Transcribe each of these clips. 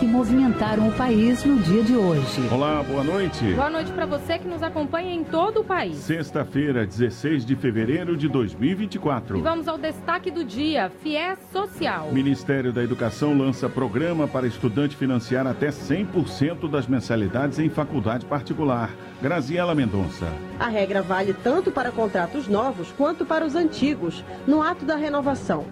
que movimentaram o país no dia de hoje. Olá, boa noite. Boa noite para você que nos acompanha em todo o país. Sexta-feira, 16 de fevereiro de 2024. E vamos ao destaque do dia: FIES Social. Ministério da Educação lança programa para estudante financiar até 100% das mensalidades em faculdade particular. Graziela Mendonça. A regra vale tanto para contratos novos quanto para os antigos, no ato da renovação.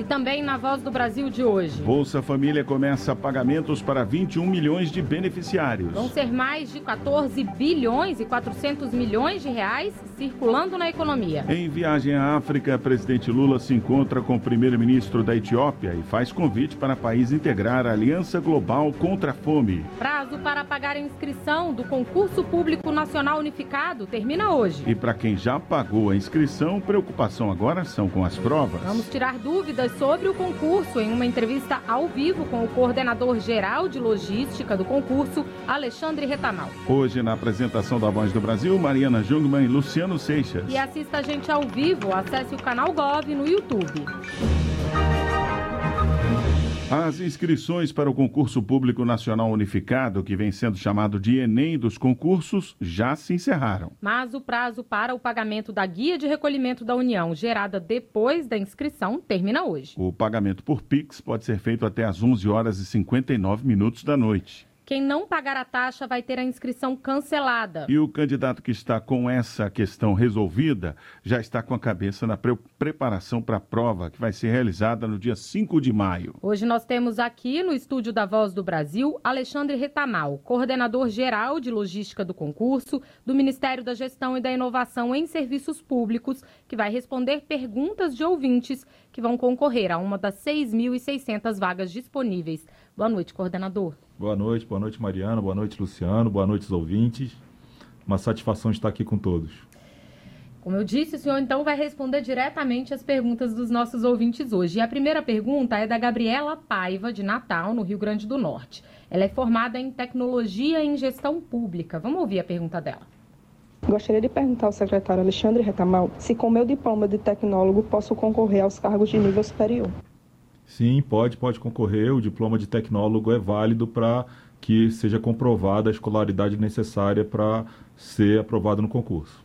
E também na Voz do Brasil de hoje. Bolsa Família começa pagamentos para 21 milhões de beneficiários. Vão ser mais de 14 bilhões e 400 milhões de reais circulando na economia. Em viagem à África, presidente Lula se encontra com o primeiro-ministro da Etiópia e faz convite para o país integrar a Aliança Global contra a Fome. Prazo para pagar a inscrição do concurso público nacional unificado termina hoje. E para quem já pagou a inscrição, preocupação agora são com as provas. Vamos tirar dúvidas sobre o concurso em uma entrevista ao vivo com o coordenador geral de logística do concurso, Alexandre Retamal. Hoje, na apresentação da Voz do Brasil, Mariana Jungmann e Luciano Seixas. E assista a gente ao vivo, acesse o canal Gov no YouTube. As inscrições para o concurso público nacional unificado, que vem sendo chamado de Enem dos concursos, já se encerraram. Mas o prazo para o pagamento da guia de recolhimento da União, gerada depois da inscrição, termina hoje. O pagamento por Pix pode ser feito até às 11 horas e 59 minutos da noite. Quem não pagar a taxa vai ter a inscrição cancelada. E o candidato que está com essa questão resolvida já está com a cabeça na pre preparação para a prova que vai ser realizada no dia 5 de maio. Hoje nós temos aqui no estúdio da Voz do Brasil Alexandre Retamal, coordenador geral de logística do concurso do Ministério da Gestão e da Inovação em Serviços Públicos, que vai responder perguntas de ouvintes que vão concorrer a uma das 6.600 vagas disponíveis. Boa noite, coordenador. Boa noite, boa noite, Mariana, boa noite, Luciano, boa noite, os ouvintes. Uma satisfação estar aqui com todos. Como eu disse, o senhor então vai responder diretamente as perguntas dos nossos ouvintes hoje. E a primeira pergunta é da Gabriela Paiva, de Natal, no Rio Grande do Norte. Ela é formada em Tecnologia e em Gestão Pública. Vamos ouvir a pergunta dela. Gostaria de perguntar ao secretário Alexandre Retamal se, com meu diploma de tecnólogo, posso concorrer aos cargos de nível superior. Sim, pode, pode concorrer. O diploma de tecnólogo é válido para que seja comprovada a escolaridade necessária para ser aprovado no concurso.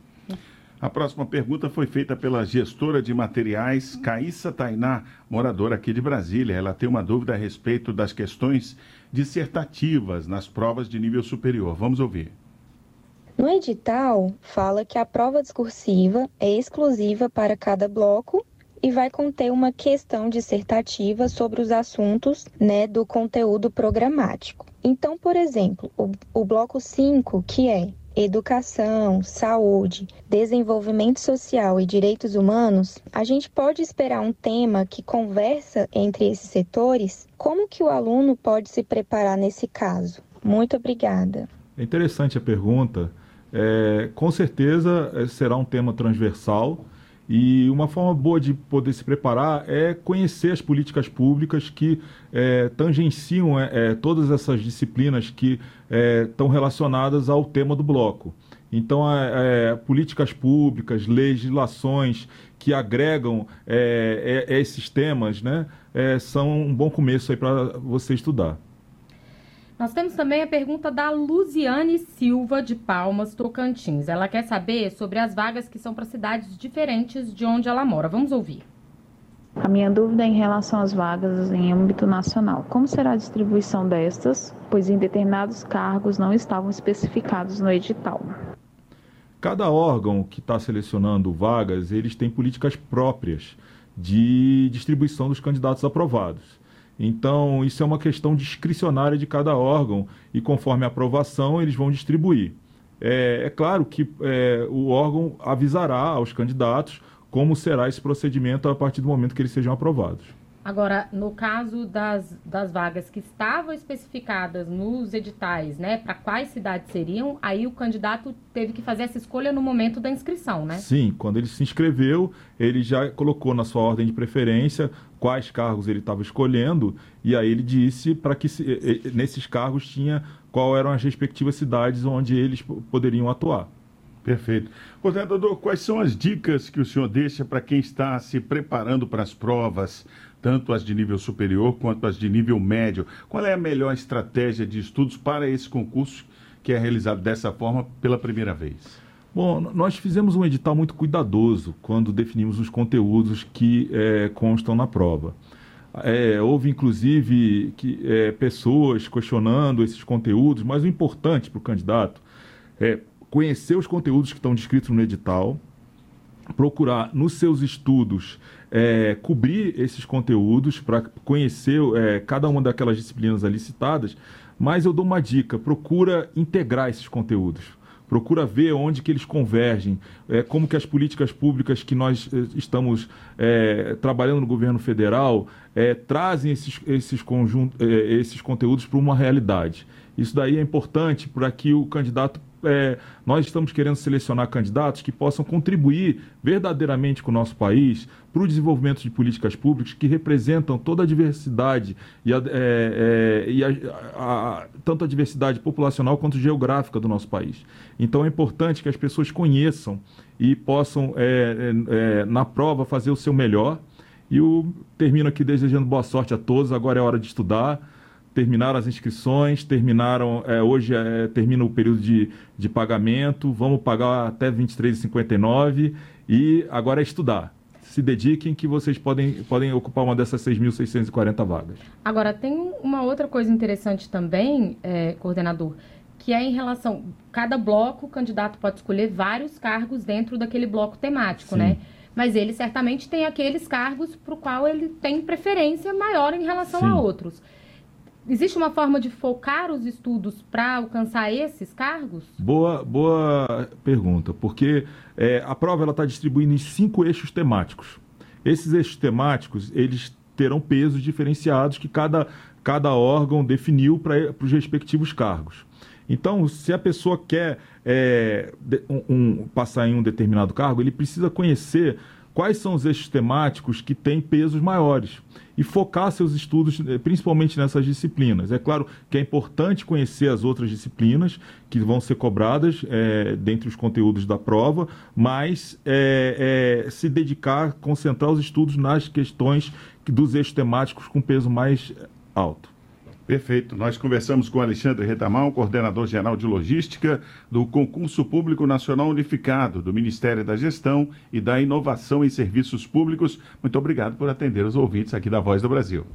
A próxima pergunta foi feita pela gestora de materiais, Caíssa Tainá, moradora aqui de Brasília. Ela tem uma dúvida a respeito das questões dissertativas nas provas de nível superior. Vamos ouvir. No edital, fala que a prova discursiva é exclusiva para cada bloco e vai conter uma questão dissertativa sobre os assuntos né, do conteúdo programático. Então, por exemplo, o, o bloco 5, que é educação, saúde, desenvolvimento social e direitos humanos, a gente pode esperar um tema que conversa entre esses setores? Como que o aluno pode se preparar nesse caso? Muito obrigada. É interessante a pergunta. É, com certeza é, será um tema transversal e uma forma boa de poder se preparar é conhecer as políticas públicas que é, tangenciam é, todas essas disciplinas que estão relacionadas ao tema do bloco. Então, políticas públicas, legislações que agregam esses temas né, são um bom começo para você estudar. Nós temos também a pergunta da Luziane Silva, de Palmas, Tocantins. Ela quer saber sobre as vagas que são para cidades diferentes de onde ela mora. Vamos ouvir. A minha dúvida é em relação às vagas em âmbito nacional. Como será a distribuição destas, pois em determinados cargos não estavam especificados no edital? Cada órgão que está selecionando vagas, eles têm políticas próprias de distribuição dos candidatos aprovados. Então, isso é uma questão discricionária de cada órgão e, conforme a aprovação, eles vão distribuir. É, é claro que é, o órgão avisará aos candidatos como será esse procedimento a partir do momento que eles sejam aprovados. Agora, no caso das, das vagas que estavam especificadas nos editais, né, para quais cidades seriam, aí o candidato teve que fazer essa escolha no momento da inscrição, né? Sim, quando ele se inscreveu, ele já colocou na sua ordem de preferência quais cargos ele estava escolhendo, e aí ele disse para que nesses cargos tinha qual eram as respectivas cidades onde eles poderiam atuar. Perfeito. Coordenador, quais são as dicas que o senhor deixa para quem está se preparando para as provas, tanto as de nível superior quanto as de nível médio? Qual é a melhor estratégia de estudos para esse concurso que é realizado dessa forma pela primeira vez? Bom, nós fizemos um edital muito cuidadoso quando definimos os conteúdos que é, constam na prova. É, houve inclusive que, é, pessoas questionando esses conteúdos, mas o importante para o candidato é conhecer os conteúdos que estão descritos no edital, procurar nos seus estudos é, cobrir esses conteúdos para conhecer é, cada uma daquelas disciplinas ali citadas, mas eu dou uma dica: procura integrar esses conteúdos procura ver onde que eles convergem, é, como que as políticas públicas que nós é, estamos é, trabalhando no governo federal é, trazem esses, esses, conjunto, é, esses conteúdos para uma realidade. Isso daí é importante para que o candidato é, nós estamos querendo selecionar candidatos que possam contribuir verdadeiramente com o nosso país para o desenvolvimento de políticas públicas que representam toda a diversidade, e, a, é, é, e a, a, tanto a diversidade populacional quanto geográfica do nosso país. Então é importante que as pessoas conheçam e possam, é, é, é, na prova, fazer o seu melhor. E eu termino aqui desejando boa sorte a todos. Agora é hora de estudar terminaram as inscrições, terminaram, é, hoje é, termina o período de, de pagamento, vamos pagar até R$ 23,59 e agora é estudar. Se dediquem que vocês podem, podem ocupar uma dessas 6.640 vagas. Agora, tem uma outra coisa interessante também, é, coordenador, que é em relação. Cada bloco, o candidato pode escolher vários cargos dentro daquele bloco temático, né? Sim. né? Mas ele certamente tem aqueles cargos para o qual ele tem preferência maior em relação Sim. a outros. Existe uma forma de focar os estudos para alcançar esses cargos? Boa, boa pergunta, porque é, a prova está distribuída em cinco eixos temáticos. Esses eixos temáticos, eles terão pesos diferenciados que cada, cada órgão definiu para os respectivos cargos. Então, se a pessoa quer é, um, um, passar em um determinado cargo, ele precisa conhecer quais são os eixos temáticos que têm pesos maiores e focar seus estudos eh, principalmente nessas disciplinas. É claro que é importante conhecer as outras disciplinas que vão ser cobradas é, dentre os conteúdos da prova, mas é, é, se dedicar, concentrar os estudos nas questões dos eixos temáticos com peso mais alto. Perfeito. Nós conversamos com Alexandre Retamal, coordenador geral de logística do Concurso Público Nacional Unificado do Ministério da Gestão e da Inovação em Serviços Públicos. Muito obrigado por atender os ouvintes aqui da Voz do Brasil.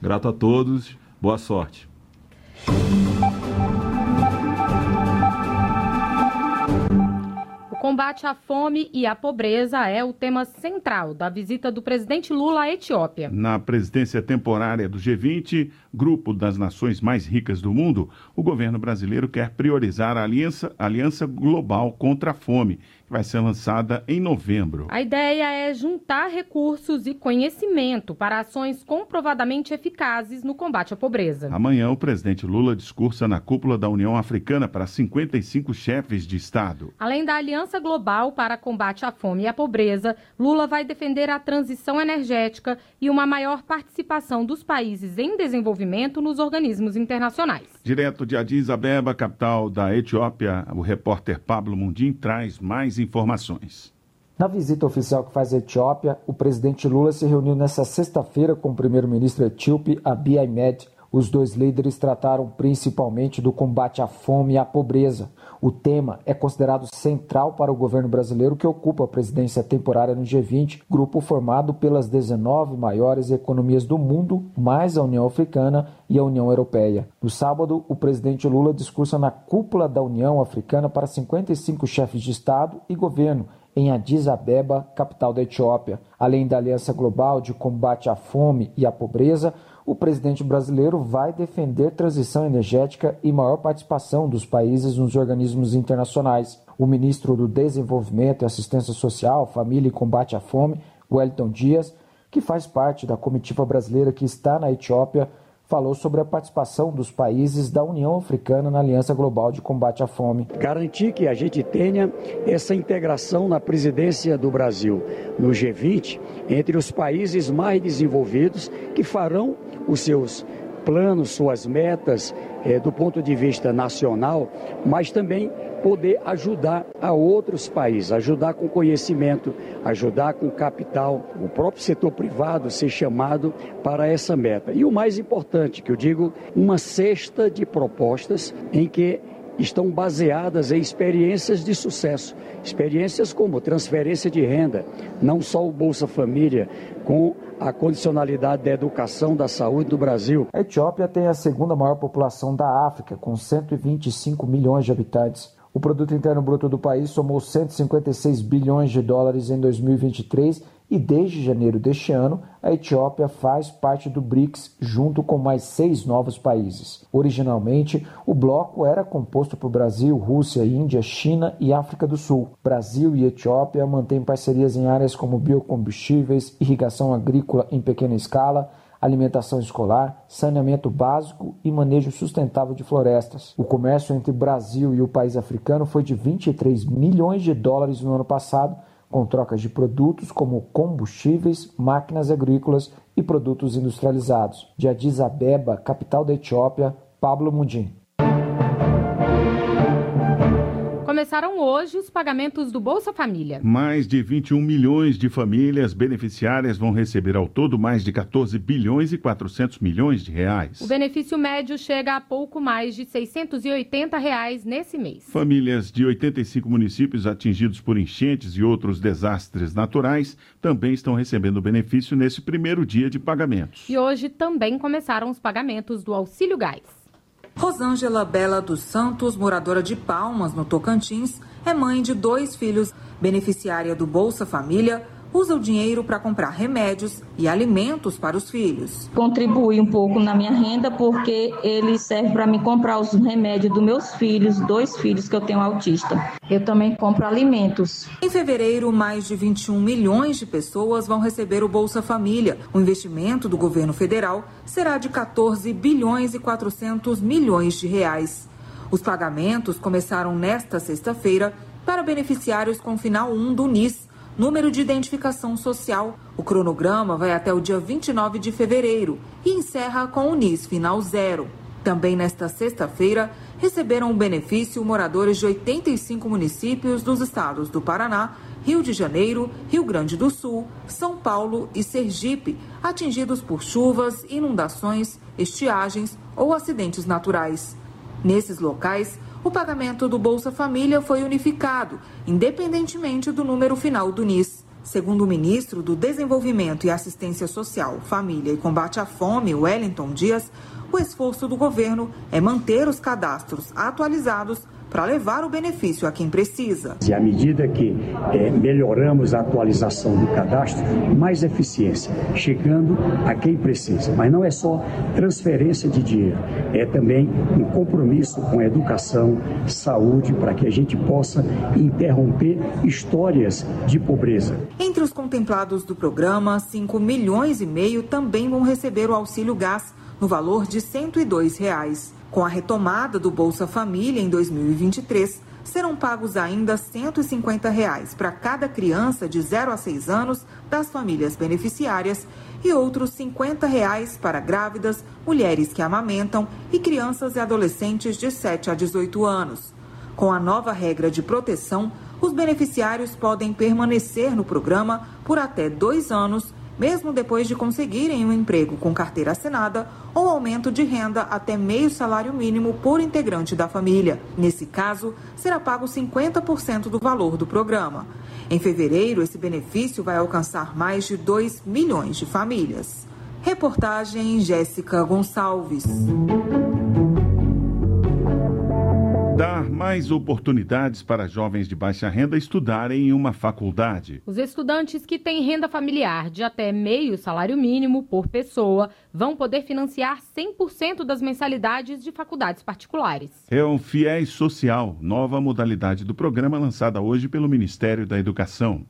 Grato a todos. Boa sorte. Combate à fome e à pobreza é o tema central da visita do presidente Lula à Etiópia. Na presidência temporária do G20, grupo das nações mais ricas do mundo, o governo brasileiro quer priorizar a aliança, aliança global contra a fome vai ser lançada em novembro. A ideia é juntar recursos e conhecimento para ações comprovadamente eficazes no combate à pobreza. Amanhã, o presidente Lula discursa na cúpula da União Africana para 55 chefes de Estado. Além da Aliança Global para combate à fome e à pobreza, Lula vai defender a transição energética e uma maior participação dos países em desenvolvimento nos organismos internacionais. Direto de Addis Abeba, capital da Etiópia, o repórter Pablo Mundim traz mais informações. Na visita oficial que faz a Etiópia, o presidente Lula se reuniu nesta sexta-feira com o primeiro-ministro etíope Abiy Ahmed. Os dois líderes trataram principalmente do combate à fome e à pobreza. O tema é considerado central para o governo brasileiro que ocupa a presidência temporária no G20, grupo formado pelas 19 maiores economias do mundo, mais a União Africana e a União Europeia. No sábado, o presidente Lula discursa na cúpula da União Africana para 55 chefes de Estado e governo em Addis Abeba, capital da Etiópia. Além da Aliança Global de Combate à Fome e à Pobreza, o presidente brasileiro vai defender transição energética e maior participação dos países nos organismos internacionais. O ministro do Desenvolvimento e Assistência Social, Família e Combate à Fome, Wellington Dias, que faz parte da comitiva brasileira que está na Etiópia, falou sobre a participação dos países da União Africana na Aliança Global de Combate à Fome. Garantir que a gente tenha essa integração na presidência do Brasil no G20 entre os países mais desenvolvidos que farão os seus planos, suas metas é, do ponto de vista nacional, mas também poder ajudar a outros países, ajudar com conhecimento, ajudar com capital, o próprio setor privado ser chamado para essa meta. E o mais importante, que eu digo, uma cesta de propostas em que estão baseadas em experiências de sucesso, experiências como transferência de renda, não só o Bolsa Família, com a condicionalidade da educação, da saúde do Brasil. A Etiópia tem a segunda maior população da África, com 125 milhões de habitantes. O produto interno bruto do país somou 156 bilhões de dólares em 2023 e desde janeiro deste ano, a Etiópia faz parte do BRICS junto com mais seis novos países. Originalmente, o bloco era composto por Brasil, Rússia, Índia, China e África do Sul. Brasil e Etiópia mantêm parcerias em áreas como biocombustíveis, irrigação agrícola em pequena escala, alimentação escolar, saneamento básico e manejo sustentável de florestas. O comércio entre Brasil e o país africano foi de 23 milhões de dólares no ano passado, com trocas de produtos como combustíveis, máquinas agrícolas e produtos industrializados. De Addis Abeba, capital da Etiópia, Pablo Mundim. Começaram hoje os pagamentos do Bolsa Família. Mais de 21 milhões de famílias beneficiárias vão receber ao todo mais de 14 bilhões e 400 milhões de reais. O benefício médio chega a pouco mais de 680 reais nesse mês. Famílias de 85 municípios atingidos por enchentes e outros desastres naturais também estão recebendo benefício nesse primeiro dia de pagamentos. E hoje também começaram os pagamentos do Auxílio Gás. Rosângela Bela dos Santos, moradora de Palmas, no Tocantins, é mãe de dois filhos, beneficiária do Bolsa Família, usa o dinheiro para comprar remédios e alimentos para os filhos. Contribui um pouco na minha renda porque ele serve para me comprar os remédios dos meus filhos, dois filhos que eu tenho autista. Eu também compro alimentos. Em fevereiro, mais de 21 milhões de pessoas vão receber o Bolsa Família. O investimento do governo federal será de 14 bilhões e 400 milhões de reais. Os pagamentos começaram nesta sexta-feira para beneficiários com final 1 do NIS número de identificação social. O cronograma vai até o dia 29 de fevereiro e encerra com o NIS final zero. Também nesta sexta-feira, receberam o benefício moradores de 85 municípios dos estados do Paraná, Rio de Janeiro, Rio Grande do Sul, São Paulo e Sergipe, atingidos por chuvas, inundações, estiagens ou acidentes naturais. Nesses locais, o pagamento do Bolsa Família foi unificado, independentemente do número final do NIS. Segundo o ministro do Desenvolvimento e Assistência Social, Família e Combate à Fome, Wellington Dias, o esforço do governo é manter os cadastros atualizados para levar o benefício a quem precisa. E à medida que é, melhoramos a atualização do cadastro, mais eficiência, chegando a quem precisa. Mas não é só transferência de dinheiro, é também um compromisso com a educação, saúde, para que a gente possa interromper histórias de pobreza. Entre os contemplados do programa, 5 milhões e meio também vão receber o auxílio gás no valor de 102 reais. Com a retomada do Bolsa Família em 2023, serão pagos ainda 150 reais para cada criança de 0 a 6 anos das famílias beneficiárias e outros 50 reais para grávidas, mulheres que amamentam e crianças e adolescentes de 7 a 18 anos. Com a nova regra de proteção, os beneficiários podem permanecer no programa por até dois anos mesmo depois de conseguirem um emprego com carteira assinada ou aumento de renda até meio salário mínimo por integrante da família. Nesse caso, será pago 50% do valor do programa. Em fevereiro, esse benefício vai alcançar mais de 2 milhões de famílias. Reportagem Jéssica Gonçalves dar mais oportunidades para jovens de baixa renda estudarem em uma faculdade. Os estudantes que têm renda familiar de até meio salário mínimo por pessoa vão poder financiar 100% das mensalidades de faculdades particulares. É o FIES Social, nova modalidade do programa lançada hoje pelo Ministério da Educação.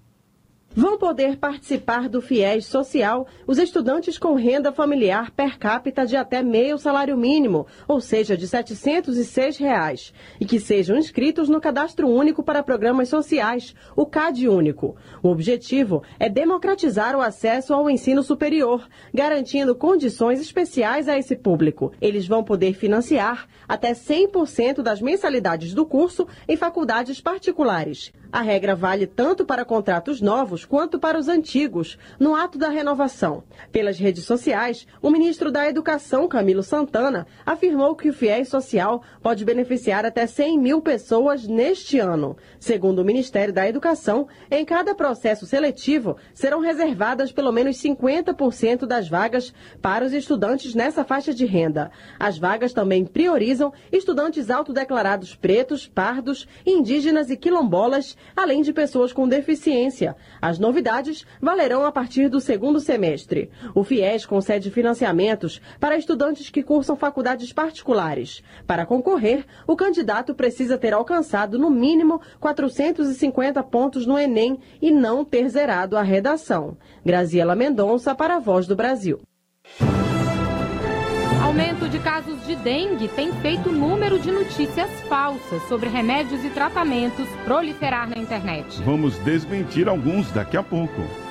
Vão poder participar do FIES social os estudantes com renda familiar per capita de até meio salário mínimo, ou seja, de 706 reais, e que sejam inscritos no Cadastro Único para Programas Sociais, o CAD Único. O objetivo é democratizar o acesso ao ensino superior, garantindo condições especiais a esse público. Eles vão poder financiar até 100% das mensalidades do curso em faculdades particulares. A regra vale tanto para contratos novos quanto para os antigos, no ato da renovação. Pelas redes sociais, o ministro da Educação, Camilo Santana, afirmou que o FIES social pode beneficiar até 100 mil pessoas neste ano. Segundo o Ministério da Educação, em cada processo seletivo serão reservadas pelo menos 50% das vagas para os estudantes nessa faixa de renda. As vagas também priorizam estudantes autodeclarados pretos, pardos, indígenas e quilombolas além de pessoas com deficiência. As novidades valerão a partir do segundo semestre. O FIES concede financiamentos para estudantes que cursam faculdades particulares. Para concorrer, o candidato precisa ter alcançado no mínimo 450 pontos no Enem e não ter zerado a redação. Graziela Mendonça para a Voz do Brasil. Aumento de casos de dengue tem feito o número de notícias falsas sobre remédios e tratamentos proliferar na internet. Vamos desmentir alguns daqui a pouco.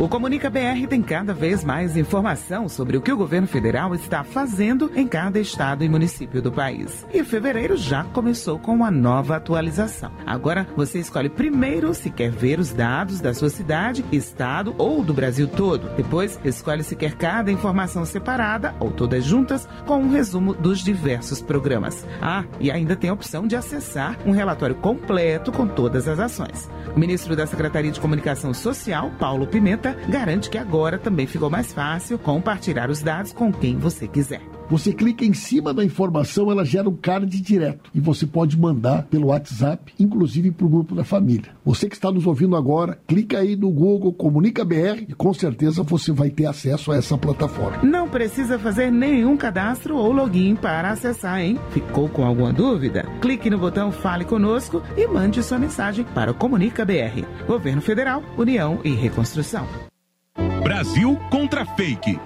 O Comunica BR tem cada vez mais informação sobre o que o governo federal está fazendo em cada estado e município do país. E fevereiro já começou com uma nova atualização. Agora você escolhe primeiro se quer ver os dados da sua cidade, estado ou do Brasil todo. Depois escolhe se quer cada informação separada ou todas juntas com um resumo dos diversos programas. Ah, e ainda tem a opção de acessar um relatório completo com todas as ações. O ministro da Secretaria de Comunicação Social, Paulo Pimenta, garante que agora também ficou mais fácil compartilhar os dados com quem você quiser. Você clica em cima da informação, ela gera um card direto e você pode mandar pelo WhatsApp, inclusive para o grupo da família. Você que está nos ouvindo agora, clica aí no Google Comunica BR e com certeza você vai ter acesso a essa plataforma. Não precisa fazer nenhum cadastro ou login para acessar, hein? Ficou com alguma dúvida? Clique no botão Fale Conosco e mande sua mensagem para o Comunica BR. Governo Federal, União e Reconstrução. Brasil contra fake.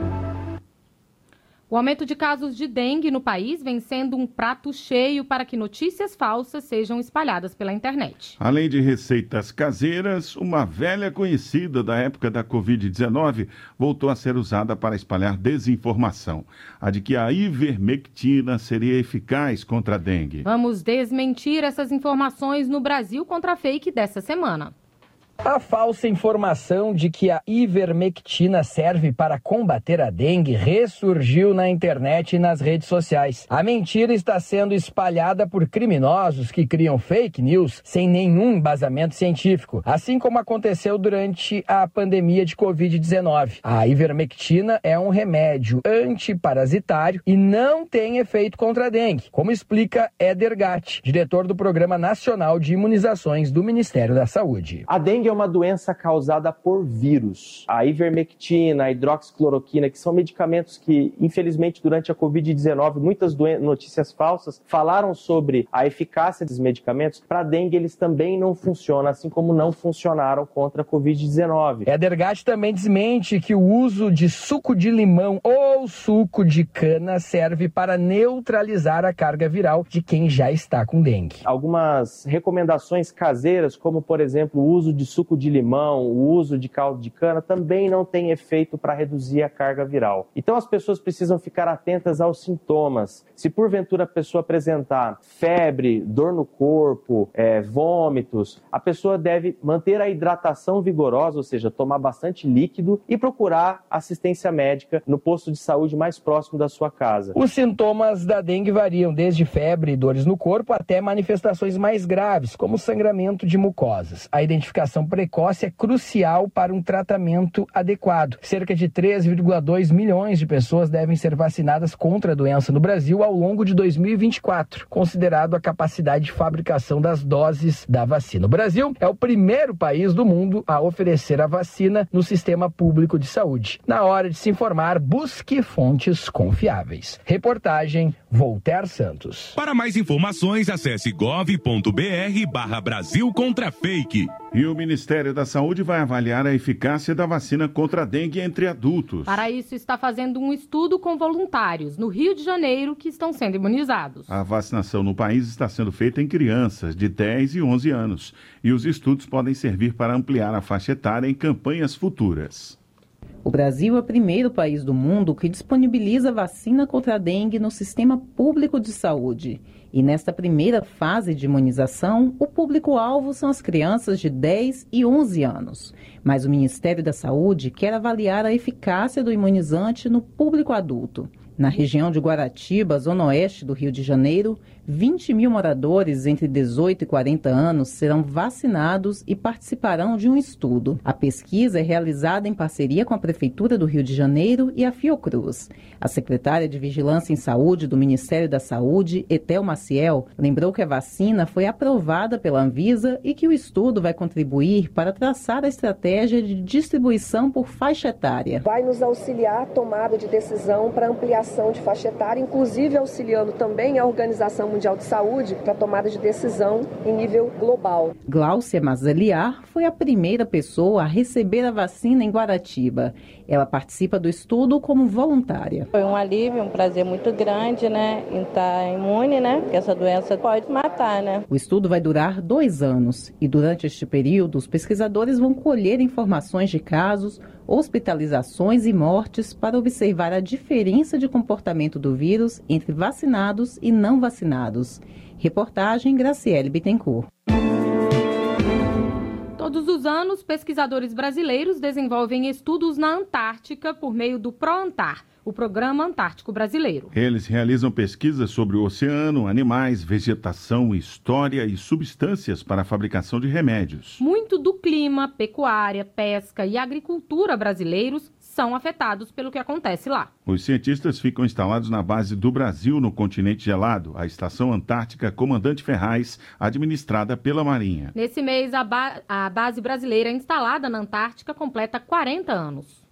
O aumento de casos de dengue no país vem sendo um prato cheio para que notícias falsas sejam espalhadas pela internet. Além de receitas caseiras, uma velha conhecida da época da Covid-19 voltou a ser usada para espalhar desinformação. A de que a ivermectina seria eficaz contra a dengue. Vamos desmentir essas informações no Brasil contra a fake dessa semana. A falsa informação de que a ivermectina serve para combater a dengue ressurgiu na internet e nas redes sociais. A mentira está sendo espalhada por criminosos que criam fake news sem nenhum embasamento científico, assim como aconteceu durante a pandemia de Covid-19. A ivermectina é um remédio antiparasitário e não tem efeito contra a dengue, como explica Eder Gatti, diretor do Programa Nacional de Imunizações do Ministério da Saúde. A dengue é uma doença causada por vírus. A ivermectina, a hidroxicloroquina, que são medicamentos que, infelizmente, durante a Covid-19, muitas notícias falsas falaram sobre a eficácia desses medicamentos. Para dengue, eles também não funcionam, assim como não funcionaram contra a Covid-19. Edergat também desmente que o uso de suco de limão ou suco de cana serve para neutralizar a carga viral de quem já está com dengue. Algumas recomendações caseiras, como, por exemplo, o uso de suco de limão, o uso de caldo de cana também não tem efeito para reduzir a carga viral. Então as pessoas precisam ficar atentas aos sintomas. Se porventura a pessoa apresentar febre, dor no corpo, é, vômitos, a pessoa deve manter a hidratação vigorosa, ou seja, tomar bastante líquido e procurar assistência médica no posto de saúde mais próximo da sua casa. Os sintomas da dengue variam desde febre e dores no corpo até manifestações mais graves, como sangramento de mucosas. A identificação vacinação precoce é crucial para um tratamento adequado. Cerca de 3,2 milhões de pessoas devem ser vacinadas contra a doença no Brasil ao longo de 2024, considerado a capacidade de fabricação das doses da vacina. O Brasil é o primeiro país do mundo a oferecer a vacina no sistema público de saúde. Na hora de se informar, busque fontes confiáveis. Reportagem Voltaire Santos. Para mais informações, acesse gov.br barra Brasil contra fake. E o Ministério da Saúde vai avaliar a eficácia da vacina contra a dengue entre adultos. Para isso, está fazendo um estudo com voluntários no Rio de Janeiro que estão sendo imunizados. A vacinação no país está sendo feita em crianças de 10 e 11 anos. E os estudos podem servir para ampliar a faixa etária em campanhas futuras. O Brasil é o primeiro país do mundo que disponibiliza vacina contra a dengue no sistema público de saúde. E nesta primeira fase de imunização, o público-alvo são as crianças de 10 e 11 anos. Mas o Ministério da Saúde quer avaliar a eficácia do imunizante no público adulto. Na região de Guaratiba, zona oeste do Rio de Janeiro, 20 mil moradores entre 18 e 40 anos serão vacinados e participarão de um estudo. A pesquisa é realizada em parceria com a Prefeitura do Rio de Janeiro e a Fiocruz. A secretária de Vigilância em Saúde do Ministério da Saúde, Etel Maciel, lembrou que a vacina foi aprovada pela Anvisa e que o estudo vai contribuir para traçar a estratégia de distribuição por faixa etária. Vai nos auxiliar a tomada de decisão para ampliação de faixa etária, inclusive auxiliando também a Organização Mundial de Saúde para tomada de decisão em nível global. Gláucia Mazaliar foi a primeira pessoa a receber a vacina em Guaratiba. Ela participa do estudo como voluntária. Foi um alívio, um prazer muito grande, né, em estar imune, né, porque essa doença pode matar, né. O estudo vai durar dois anos e durante este período os pesquisadores vão colher informações de casos, hospitalizações e mortes para observar a diferença de comportamento do vírus entre vacinados e não vacinados. Reportagem Graciele Bittencourt. Todos os anos, pesquisadores brasileiros desenvolvem estudos na Antártica por meio do ProAntar, o Programa Antártico Brasileiro. Eles realizam pesquisas sobre o oceano, animais, vegetação, história e substâncias para a fabricação de remédios. Muito do clima, pecuária, pesca e agricultura brasileiros são afetados pelo que acontece lá. Os cientistas ficam instalados na base do Brasil, no continente gelado, a Estação Antártica Comandante Ferraz, administrada pela Marinha. Nesse mês, a, ba a base brasileira instalada na Antártica completa 40 anos.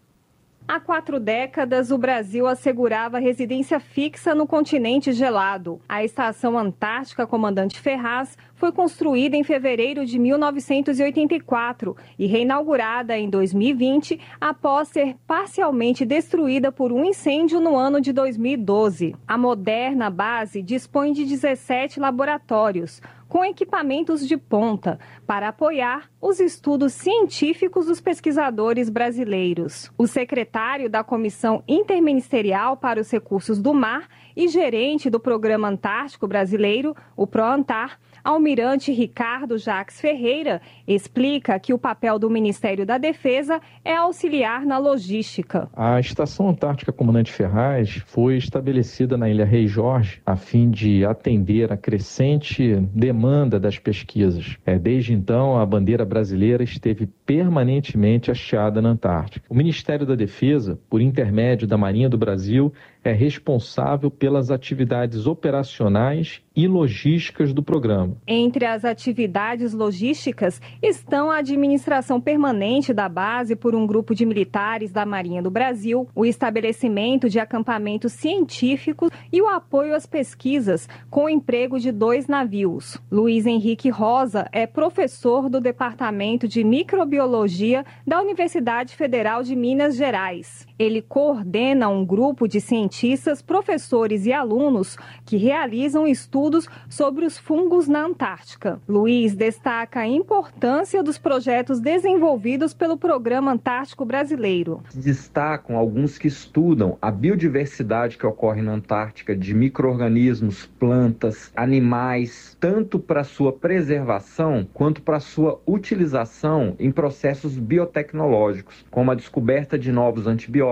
Há quatro décadas, o Brasil assegurava residência fixa no continente gelado. A Estação Antártica Comandante Ferraz foi construída em fevereiro de 1984 e reinaugurada em 2020 após ser parcialmente destruída por um incêndio no ano de 2012. A moderna base dispõe de 17 laboratórios com equipamentos de ponta para apoiar os estudos científicos dos pesquisadores brasileiros. O secretário da Comissão Interministerial para os Recursos do Mar e gerente do Programa Antártico Brasileiro, o ProAntar, Almirante Ricardo Jacques Ferreira explica que o papel do Ministério da Defesa é auxiliar na logística. A Estação Antártica Comandante Ferraz foi estabelecida na Ilha Rei Jorge a fim de atender a crescente demanda das pesquisas. É, desde então, a bandeira brasileira esteve permanentemente hasteada na Antártica. O Ministério da Defesa, por intermédio da Marinha do Brasil, é responsável pelas atividades operacionais e logísticas do programa. Entre as atividades logísticas estão a administração permanente da base por um grupo de militares da Marinha do Brasil, o estabelecimento de acampamentos científicos e o apoio às pesquisas, com o emprego de dois navios. Luiz Henrique Rosa é professor do Departamento de Microbiologia da Universidade Federal de Minas Gerais. Ele coordena um grupo de cientistas, professores e alunos que realizam estudos sobre os fungos na Antártica. Luiz destaca a importância dos projetos desenvolvidos pelo Programa Antártico Brasileiro. Destacam alguns que estudam a biodiversidade que ocorre na Antártica de micro-organismos, plantas, animais, tanto para sua preservação quanto para sua utilização em processos biotecnológicos, como a descoberta de novos antibióticos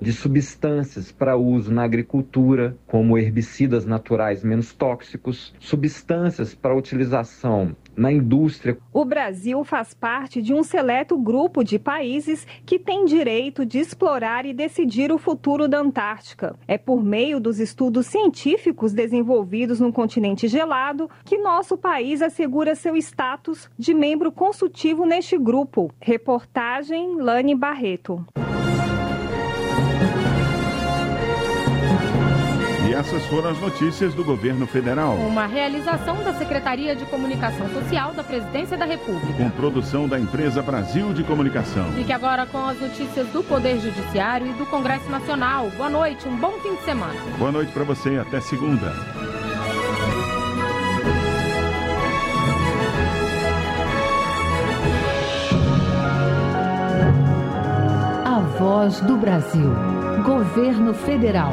de substâncias para uso na agricultura, como herbicidas naturais menos tóxicos, substâncias para utilização na indústria. O Brasil faz parte de um seleto grupo de países que tem direito de explorar e decidir o futuro da Antártica. É por meio dos estudos científicos desenvolvidos no continente gelado que nosso país assegura seu status de membro consultivo neste grupo. Reportagem Lani Barreto. Essas foram as notícias do governo federal. Uma realização da Secretaria de Comunicação Social da Presidência da República. Com produção da empresa Brasil de Comunicação. Fique agora com as notícias do Poder Judiciário e do Congresso Nacional. Boa noite, um bom fim de semana. Boa noite para você, até segunda. A voz do Brasil. Governo Federal.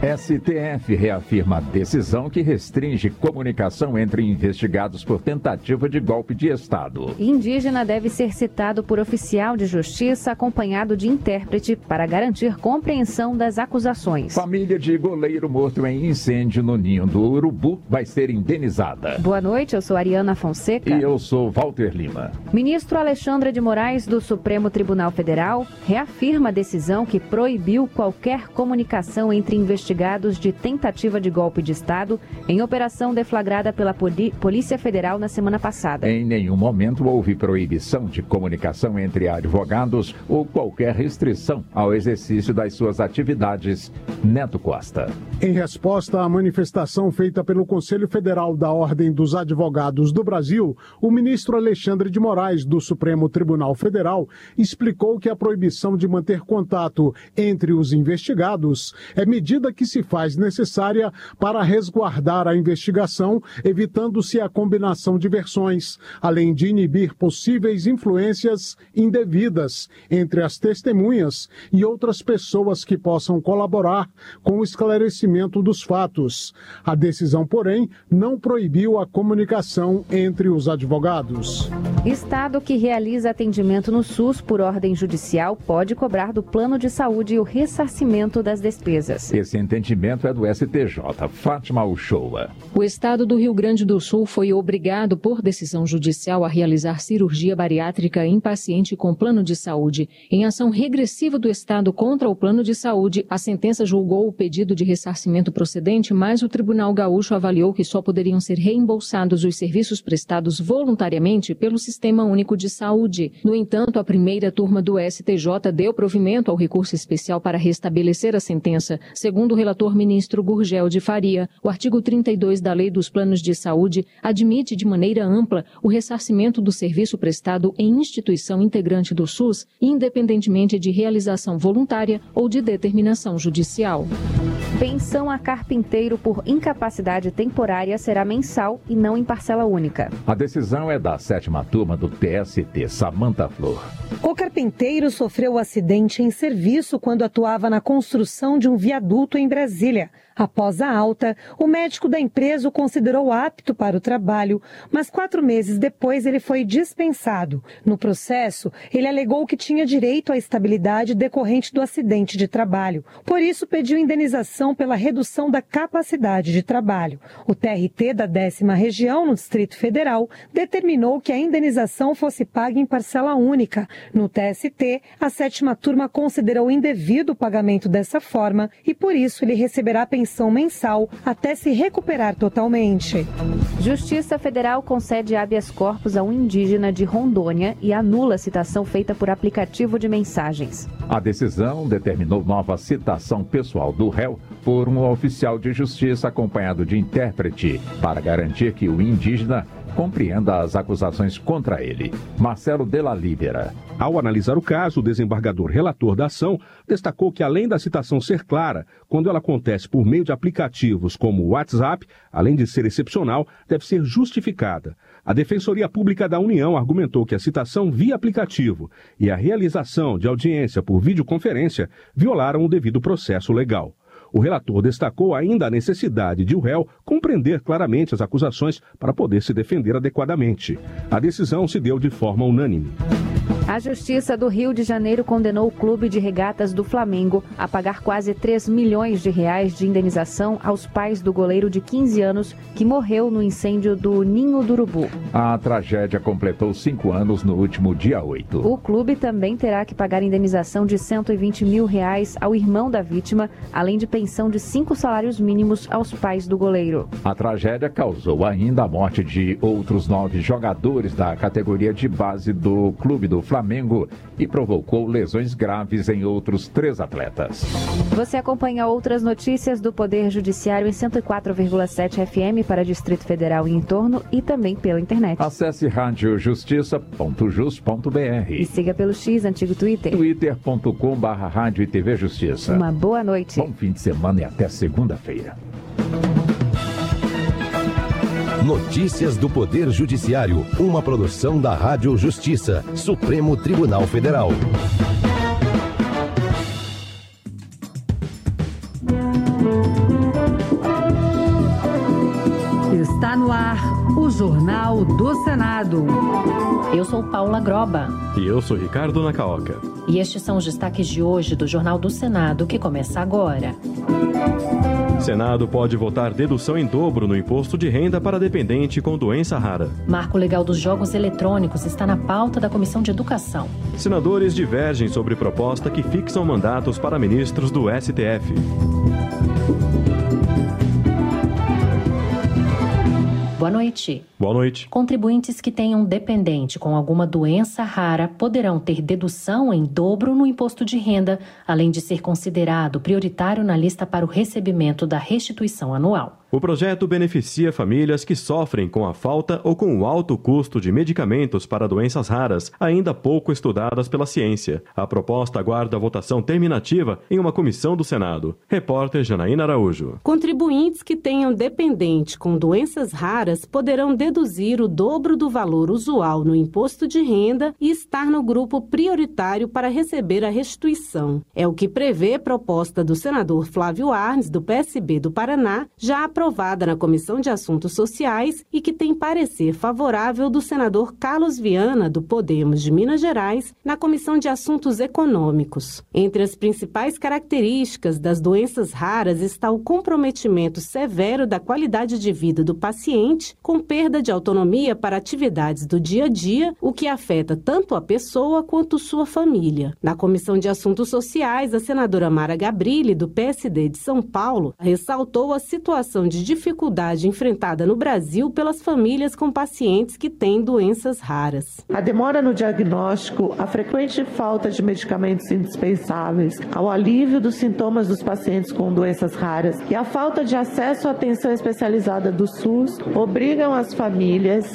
STF reafirma a decisão que restringe comunicação entre investigados por tentativa de golpe de Estado. Indígena deve ser citado por oficial de justiça acompanhado de intérprete para garantir compreensão das acusações. Família de goleiro morto em incêndio no ninho do Urubu vai ser indenizada. Boa noite, eu sou Ariana Fonseca. E eu sou Walter Lima. Ministro Alexandre de Moraes do Supremo Tribunal Federal reafirma a decisão que proibiu qualquer comunicação entre investigados investigados de tentativa de golpe de Estado em operação deflagrada pela Polícia Federal na semana passada. Em nenhum momento houve proibição de comunicação entre advogados ou qualquer restrição ao exercício das suas atividades. Neto Costa. Em resposta à manifestação feita pelo Conselho Federal da Ordem dos Advogados do Brasil, o ministro Alexandre de Moraes, do Supremo Tribunal Federal, explicou que a proibição de manter contato entre os investigados é medida que que se faz necessária para resguardar a investigação, evitando-se a combinação de versões, além de inibir possíveis influências indevidas entre as testemunhas e outras pessoas que possam colaborar com o esclarecimento dos fatos. A decisão, porém, não proibiu a comunicação entre os advogados. Estado que realiza atendimento no SUS por ordem judicial pode cobrar do plano de saúde o ressarcimento das despesas. Esse entendimento é do STJ. Fátima Uchoa. O Estado do Rio Grande do Sul foi obrigado, por decisão judicial, a realizar cirurgia bariátrica em paciente com plano de saúde. Em ação regressiva do Estado contra o plano de saúde, a sentença julgou o pedido de ressarcimento procedente, mas o Tribunal Gaúcho avaliou que só poderiam ser reembolsados os serviços prestados voluntariamente pelo Sistema Único de Saúde. No entanto, a primeira turma do STJ deu provimento ao recurso especial para restabelecer a sentença. Segundo o relator ministro Gurgel de Faria, o artigo 32 da Lei dos Planos de Saúde admite de maneira ampla o ressarcimento do serviço prestado em instituição integrante do SUS, independentemente de realização voluntária ou de determinação judicial. Pensão a carpinteiro por incapacidade temporária será mensal e não em parcela única. A decisão é da sétima turma do TST Samanta Flor. O carpinteiro sofreu um acidente em serviço quando atuava na construção de um viaduto em Brasília. Após a alta, o médico da empresa o considerou apto para o trabalho, mas quatro meses depois ele foi dispensado. No processo, ele alegou que tinha direito à estabilidade decorrente do acidente de trabalho. Por isso, pediu indenização pela redução da capacidade de trabalho. O TRT da décima região, no Distrito Federal, determinou que a indenização fosse paga em parcela única. No TST, a sétima turma considerou indevido o pagamento dessa forma e, por isso, ele receberá pensão mensal até se recuperar totalmente. Justiça Federal concede habeas corpus a um indígena de Rondônia e anula a citação feita por aplicativo de mensagens. A decisão determinou nova citação pessoal do réu por um oficial de justiça acompanhado de intérprete para garantir que o indígena compreenda as acusações contra ele. Marcelo Della Libera. Ao analisar o caso, o desembargador relator da ação destacou que, além da citação ser clara, quando ela acontece por meio de aplicativos como o WhatsApp, além de ser excepcional, deve ser justificada. A Defensoria Pública da União argumentou que a citação via aplicativo e a realização de audiência por videoconferência violaram o devido processo legal. O relator destacou ainda a necessidade de o réu compreender claramente as acusações para poder se defender adequadamente. A decisão se deu de forma unânime. A Justiça do Rio de Janeiro condenou o Clube de Regatas do Flamengo a pagar quase 3 milhões de reais de indenização aos pais do goleiro de 15 anos que morreu no incêndio do Ninho do Urubu. A tragédia completou cinco anos no último dia 8. O clube também terá que pagar indenização de 120 mil reais ao irmão da vítima, além de pensão de cinco salários mínimos aos pais do goleiro. A tragédia causou ainda a morte de outros nove jogadores da categoria de base do clube do Flamengo e provocou lesões graves em outros três atletas. Você acompanha outras notícias do Poder Judiciário em 104,7 FM para Distrito Federal e entorno e também pela internet. Acesse radiojustiça.jus.br E siga pelo X, antigo Twitter. twitter.com barra rádio e TV Justiça. Uma boa noite. Bom fim de semana e até segunda-feira. Notícias do Poder Judiciário, uma produção da Rádio Justiça, Supremo Tribunal Federal. Está no ar o Jornal do Senado. Eu sou Paula Groba. E eu sou Ricardo Nacaoca. E estes são os destaques de hoje do Jornal do Senado, que começa agora. Senado pode votar dedução em dobro no imposto de renda para dependente com doença rara. Marco legal dos jogos eletrônicos está na pauta da Comissão de Educação. Senadores divergem sobre proposta que fixam mandatos para ministros do STF. Boa noite. Boa noite. Contribuintes que tenham dependente com alguma doença rara poderão ter dedução em dobro no imposto de renda, além de ser considerado prioritário na lista para o recebimento da restituição anual. O projeto beneficia famílias que sofrem com a falta ou com o alto custo de medicamentos para doenças raras, ainda pouco estudadas pela ciência. A proposta aguarda a votação terminativa em uma comissão do Senado. Repórter Janaína Araújo. Contribuintes que tenham dependente com doenças raras poderão deduzir o dobro do valor usual no imposto de renda e estar no grupo prioritário para receber a restituição. É o que prevê proposta do senador Flávio Arnes, do PSB do Paraná, já aprovada na Comissão de Assuntos Sociais e que tem parecer favorável do senador Carlos Viana, do Podemos de Minas Gerais, na Comissão de Assuntos Econômicos. Entre as principais características das doenças raras está o comprometimento severo da qualidade de vida do paciente, com perda de autonomia para atividades do dia a dia, o que afeta tanto a pessoa quanto sua família. Na Comissão de Assuntos Sociais, a senadora Mara Gabrilli, do PSD de São Paulo, ressaltou a situação de dificuldade enfrentada no Brasil pelas famílias com pacientes que têm doenças raras. A demora no diagnóstico, a frequente falta de medicamentos indispensáveis, ao alívio dos sintomas dos pacientes com doenças raras e a falta de acesso à atenção especializada do SUS obrigam as famílias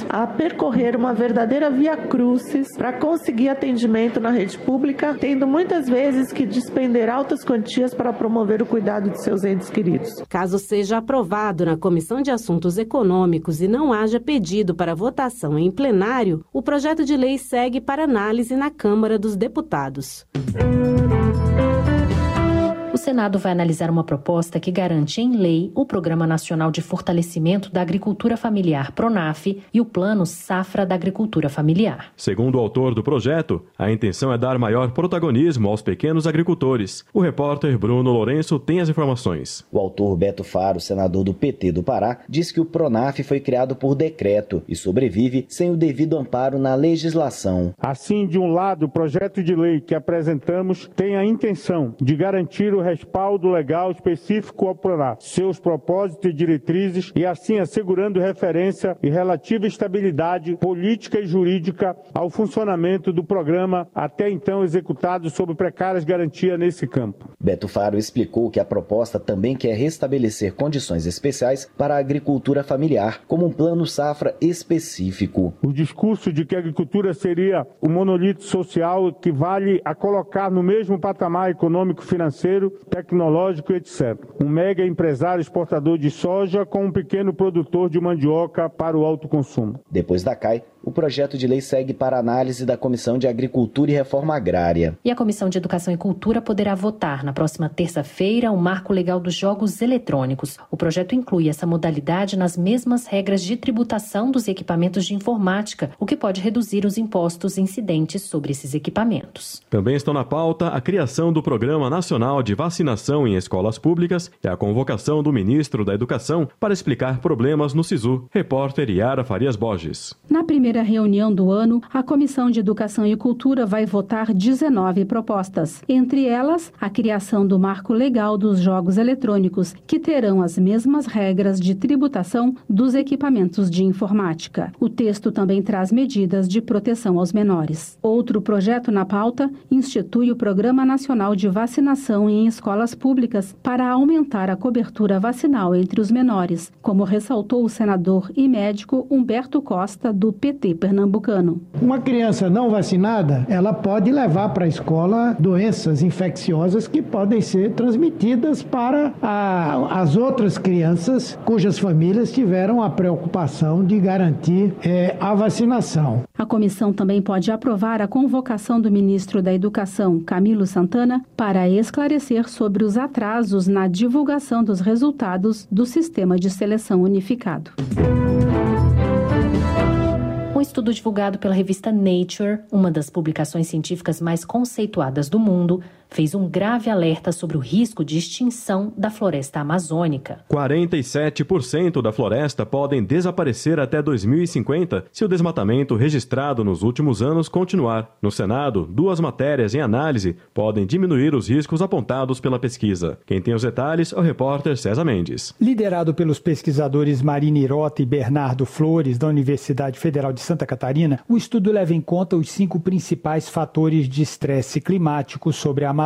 a percorrer uma verdadeira via crucis para conseguir atendimento na rede pública, tendo muitas vezes que despender altas quantias para promover o cuidado de seus entes queridos. Caso seja aprovado na Comissão de Assuntos Econômicos e não haja pedido para votação em plenário, o projeto de lei segue para análise na Câmara dos Deputados. O Senado vai analisar uma proposta que garante em lei o Programa Nacional de Fortalecimento da Agricultura Familiar PRONAF e o Plano Safra da Agricultura Familiar. Segundo o autor do projeto, a intenção é dar maior protagonismo aos pequenos agricultores. O repórter Bruno Lourenço tem as informações. O autor Beto Faro, senador do PT do Pará, diz que o PRONAF foi criado por decreto e sobrevive sem o devido amparo na legislação. Assim, de um lado, o projeto de lei que apresentamos tem a intenção de garantir o respaldo legal específico ao PRONAF, seus propósitos e diretrizes e assim assegurando referência e relativa estabilidade política e jurídica ao funcionamento do programa até então executado sob precárias garantias nesse campo. Beto Faro explicou que a proposta também quer restabelecer condições especiais para a agricultura familiar, como um plano safra específico. O discurso de que a agricultura seria o monolito social equivale a colocar no mesmo patamar econômico-financeiro tecnológico, etc. Um mega empresário exportador de soja com um pequeno produtor de mandioca para o autoconsumo. Depois da CAI, o projeto de lei segue para análise da Comissão de Agricultura e Reforma Agrária. E a Comissão de Educação e Cultura poderá votar na próxima terça-feira o marco legal dos jogos eletrônicos. O projeto inclui essa modalidade nas mesmas regras de tributação dos equipamentos de informática, o que pode reduzir os impostos incidentes sobre esses equipamentos. Também estão na pauta a criação do Programa Nacional de Vacinação em Escolas Públicas e a convocação do ministro da Educação para explicar problemas no SISU. Repórter Yara Farias Borges. Na primeira reunião do ano, a Comissão de Educação e Cultura vai votar 19 propostas. Entre elas, a criação do marco legal dos jogos eletrônicos, que terão as mesmas regras de tributação dos equipamentos de informática. O texto também traz medidas de proteção aos menores. Outro projeto na pauta institui o Programa Nacional de Vacinação em Escolas Públicas para aumentar a cobertura vacinal entre os menores, como ressaltou o senador e médico Humberto Costa, do PT pernambucano. Uma criança não vacinada, ela pode levar para a escola doenças infecciosas que podem ser transmitidas para a, as outras crianças cujas famílias tiveram a preocupação de garantir é, a vacinação. A comissão também pode aprovar a convocação do ministro da Educação, Camilo Santana, para esclarecer sobre os atrasos na divulgação dos resultados do sistema de seleção unificado. Um estudo divulgado pela revista Nature, uma das publicações científicas mais conceituadas do mundo, fez um grave alerta sobre o risco de extinção da floresta amazônica. 47% da floresta podem desaparecer até 2050 se o desmatamento registrado nos últimos anos continuar. No Senado, duas matérias em análise podem diminuir os riscos apontados pela pesquisa. Quem tem os detalhes é o repórter César Mendes. Liderado pelos pesquisadores Marina Irota e Bernardo Flores, da Universidade Federal de Santa Catarina, o estudo leva em conta os cinco principais fatores de estresse climático sobre a Amazônia: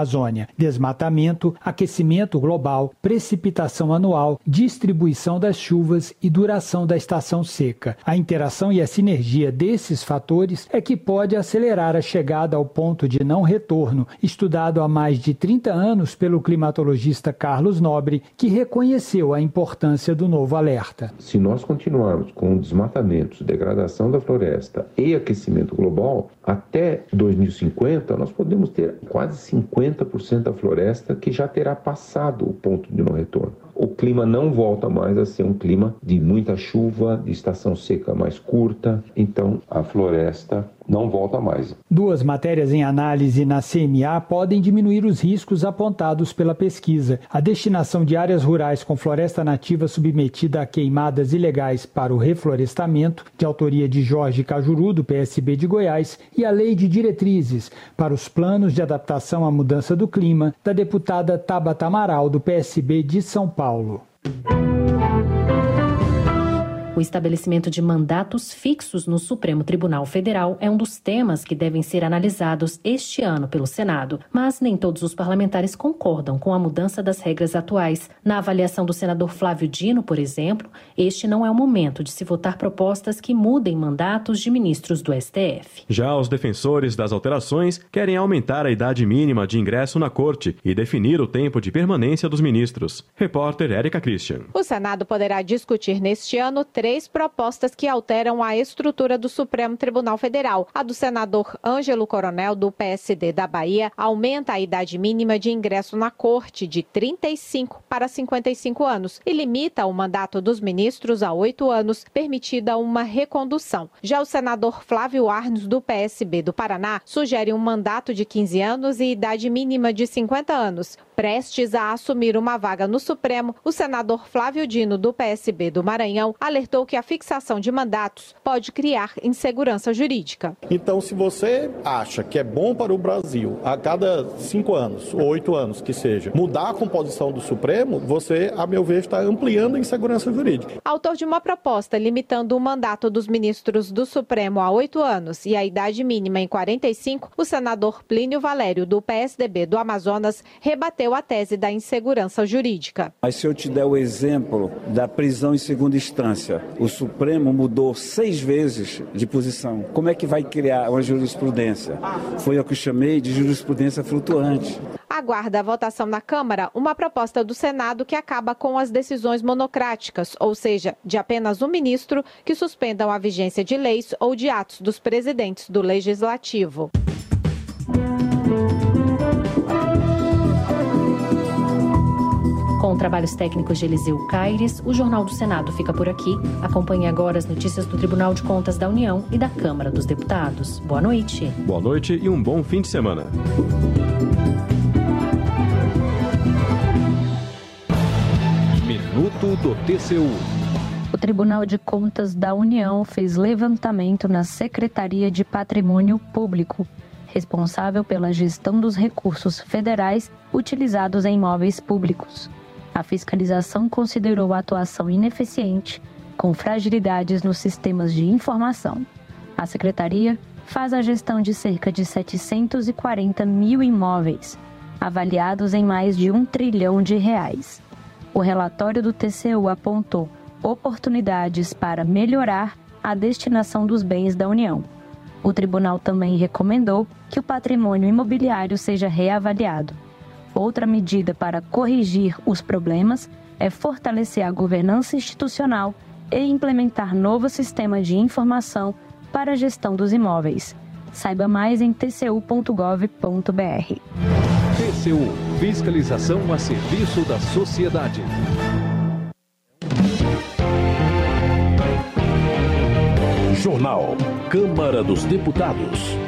desmatamento, aquecimento global, precipitação anual, distribuição das chuvas e duração da estação seca. A interação e a sinergia desses fatores é que pode acelerar a chegada ao ponto de não retorno, estudado há mais de 30 anos pelo climatologista Carlos Nobre, que reconheceu a importância do novo alerta. Se nós continuarmos com desmatamentos, degradação da floresta e aquecimento global, até 2050 nós podemos ter quase 50% da floresta que já terá passado o ponto de não retorno. O clima não volta mais a ser um clima de muita chuva, de estação seca mais curta, então a floresta não volta mais. Duas matérias em análise na CMA podem diminuir os riscos apontados pela pesquisa. A destinação de áreas rurais com floresta nativa submetida a queimadas ilegais para o reflorestamento, de autoria de Jorge Cajuru, do PSB de Goiás, e a Lei de Diretrizes para os Planos de Adaptação à Mudança do Clima, da deputada Tabata Amaral, do PSB de São Paulo. Paulo. O estabelecimento de mandatos fixos no Supremo Tribunal Federal é um dos temas que devem ser analisados este ano pelo Senado, mas nem todos os parlamentares concordam com a mudança das regras atuais. Na avaliação do senador Flávio Dino, por exemplo, este não é o momento de se votar propostas que mudem mandatos de ministros do STF. Já os defensores das alterações querem aumentar a idade mínima de ingresso na corte e definir o tempo de permanência dos ministros. Repórter Érica Christian. O Senado poderá discutir neste ano três três propostas que alteram a estrutura do Supremo Tribunal Federal. A do senador Ângelo Coronel, do PSD da Bahia, aumenta a idade mínima de ingresso na corte de 35 para 55 anos e limita o mandato dos ministros a oito anos, permitida uma recondução. Já o senador Flávio Arnos, do PSB do Paraná, sugere um mandato de 15 anos e idade mínima de 50 anos. Prestes a assumir uma vaga no Supremo, o senador Flávio Dino, do PSB do Maranhão, alertou que a fixação de mandatos pode criar insegurança jurídica. Então, se você acha que é bom para o Brasil, a cada cinco anos, ou oito anos que seja, mudar a composição do Supremo, você, a meu ver, está ampliando a insegurança jurídica. Autor de uma proposta limitando o mandato dos ministros do Supremo a oito anos e a idade mínima em 45, o senador Plínio Valério, do PSDB do Amazonas, rebateu a tese da insegurança jurídica. Mas se eu te der o exemplo da prisão em segunda instância, o Supremo mudou seis vezes de posição. Como é que vai criar uma jurisprudência? Foi o que eu chamei de jurisprudência flutuante. Aguarda a votação na Câmara uma proposta do Senado que acaba com as decisões monocráticas, ou seja, de apenas um ministro que suspendam a vigência de leis ou de atos dos presidentes do Legislativo. Com trabalhos técnicos de Eliseu Caires, o Jornal do Senado fica por aqui. Acompanhe agora as notícias do Tribunal de Contas da União e da Câmara dos Deputados. Boa noite. Boa noite e um bom fim de semana. Minuto do TCU. O Tribunal de Contas da União fez levantamento na Secretaria de Patrimônio Público, responsável pela gestão dos recursos federais utilizados em imóveis públicos. A fiscalização considerou a atuação ineficiente, com fragilidades nos sistemas de informação. A secretaria faz a gestão de cerca de 740 mil imóveis, avaliados em mais de um trilhão de reais. O relatório do TCU apontou oportunidades para melhorar a destinação dos bens da União. O tribunal também recomendou que o patrimônio imobiliário seja reavaliado. Outra medida para corrigir os problemas é fortalecer a governança institucional e implementar novo sistema de informação para a gestão dos imóveis. Saiba mais em tcu.gov.br. TCU Fiscalização a serviço da sociedade. Jornal Câmara dos Deputados.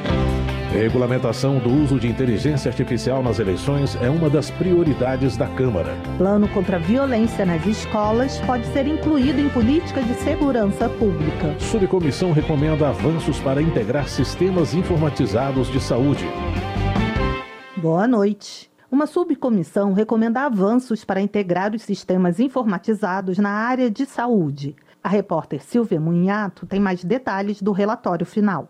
Regulamentação do uso de inteligência artificial nas eleições é uma das prioridades da Câmara. Plano contra a violência nas escolas pode ser incluído em política de segurança pública. Subcomissão recomenda avanços para integrar sistemas informatizados de saúde. Boa noite. Uma subcomissão recomenda avanços para integrar os sistemas informatizados na área de saúde. A repórter Silvia Munhato tem mais detalhes do relatório final.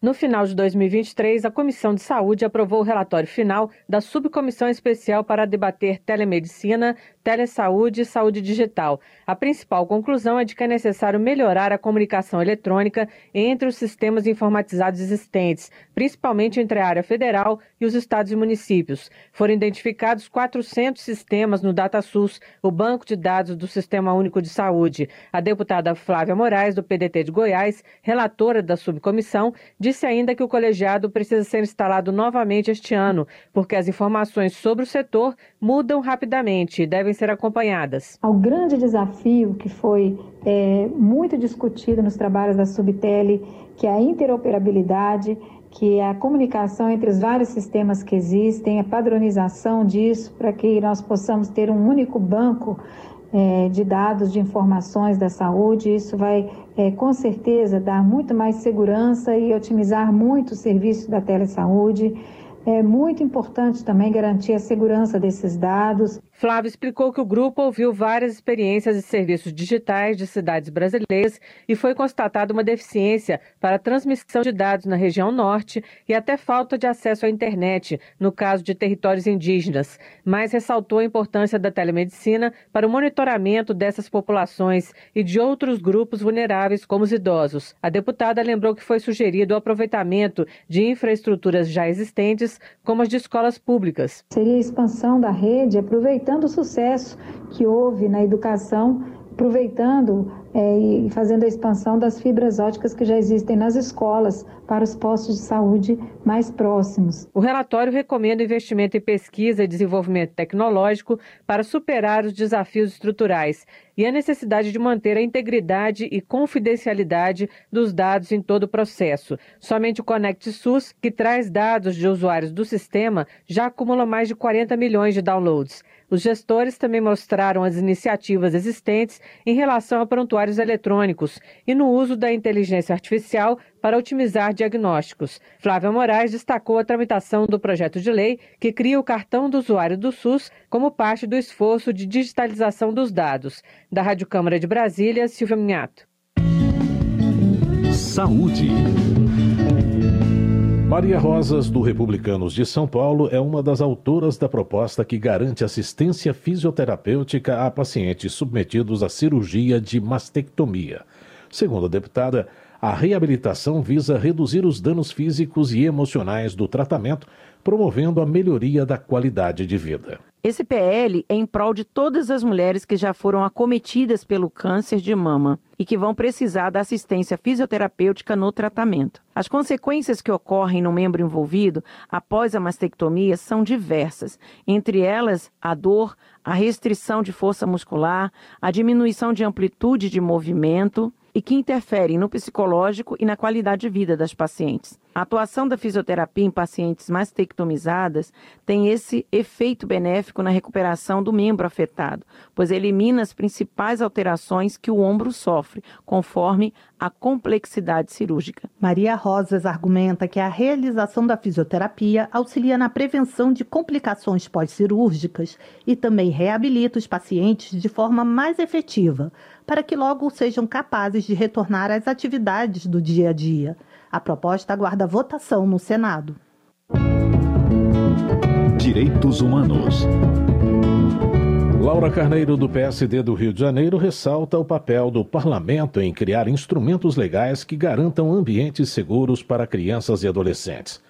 No final de 2023, a Comissão de Saúde aprovou o relatório final da Subcomissão Especial para debater telemedicina, telesaúde e saúde digital. A principal conclusão é de que é necessário melhorar a comunicação eletrônica entre os sistemas informatizados existentes, principalmente entre a área federal e os estados e municípios. Foram identificados 400 sistemas no DataSUS, o banco de dados do Sistema Único de Saúde. A deputada Flávia Moraes, do PDT de Goiás, relatora da subcomissão, Disse ainda que o colegiado precisa ser instalado novamente este ano, porque as informações sobre o setor mudam rapidamente e devem ser acompanhadas. Ao grande desafio que foi é, muito discutido nos trabalhos da Subtele, que é a interoperabilidade, que é a comunicação entre os vários sistemas que existem, a padronização disso, para que nós possamos ter um único banco é, de dados, de informações da saúde. Isso vai, é, com certeza, dar muito mais segurança e otimizar muito o serviço da telesaúde. É muito importante também garantir a segurança desses dados. Flávio explicou que o grupo ouviu várias experiências de serviços digitais de cidades brasileiras e foi constatada uma deficiência para a transmissão de dados na região norte e até falta de acesso à internet, no caso de territórios indígenas, mas ressaltou a importância da telemedicina para o monitoramento dessas populações e de outros grupos vulneráveis, como os idosos. A deputada lembrou que foi sugerido o aproveitamento de infraestruturas já existentes como as de escolas públicas. Seria a expansão da rede, aproveitando o sucesso que houve na educação, aproveitando é, e fazendo a expansão das fibras óticas que já existem nas escolas para os postos de saúde mais próximos. O relatório recomenda investimento em pesquisa e desenvolvimento tecnológico para superar os desafios estruturais e a necessidade de manter a integridade e confidencialidade dos dados em todo o processo. Somente o Conect SUS, que traz dados de usuários do sistema, já acumula mais de 40 milhões de downloads. Os gestores também mostraram as iniciativas existentes em relação a prontuários eletrônicos e no uso da inteligência artificial para otimizar diagnósticos. Flávia Moraes destacou a tramitação do projeto de lei que cria o cartão do usuário do SUS como parte do esforço de digitalização dos dados. Da Rádio Câmara de Brasília, Silvia Minhato. Saúde. Maria Rosas, do Republicanos de São Paulo, é uma das autoras da proposta que garante assistência fisioterapêutica a pacientes submetidos à cirurgia de mastectomia. Segundo a deputada, A reabilitação visa reduzir os danos físicos e emocionais do tratamento, promovendo a melhoria da qualidade de vida. Esse PL é em prol de todas as mulheres que já foram acometidas pelo câncer de mama e que vão precisar da assistência fisioterapêutica no tratamento. As consequências que ocorrem no membro envolvido após a mastectomia são diversas, entre elas a dor, a restrição de força muscular, a diminuição de amplitude de movimento e que interferem no psicológico e na qualidade de vida das pacientes. A atuação da fisioterapia em pacientes mastectomizadas tem esse efeito benéfico na recuperação do membro afetado, pois elimina as principais alterações que o ombro sofre, conforme a complexidade cirúrgica. Maria Rosas argumenta que a realização da fisioterapia auxilia na prevenção de complicações pós-cirúrgicas e também reabilita os pacientes de forma mais efetiva, para que logo sejam capazes de retornar às atividades do dia a dia. A proposta aguarda votação no Senado. Direitos Humanos. Laura Carneiro, do PSD do Rio de Janeiro, ressalta o papel do parlamento em criar instrumentos legais que garantam ambientes seguros para crianças e adolescentes.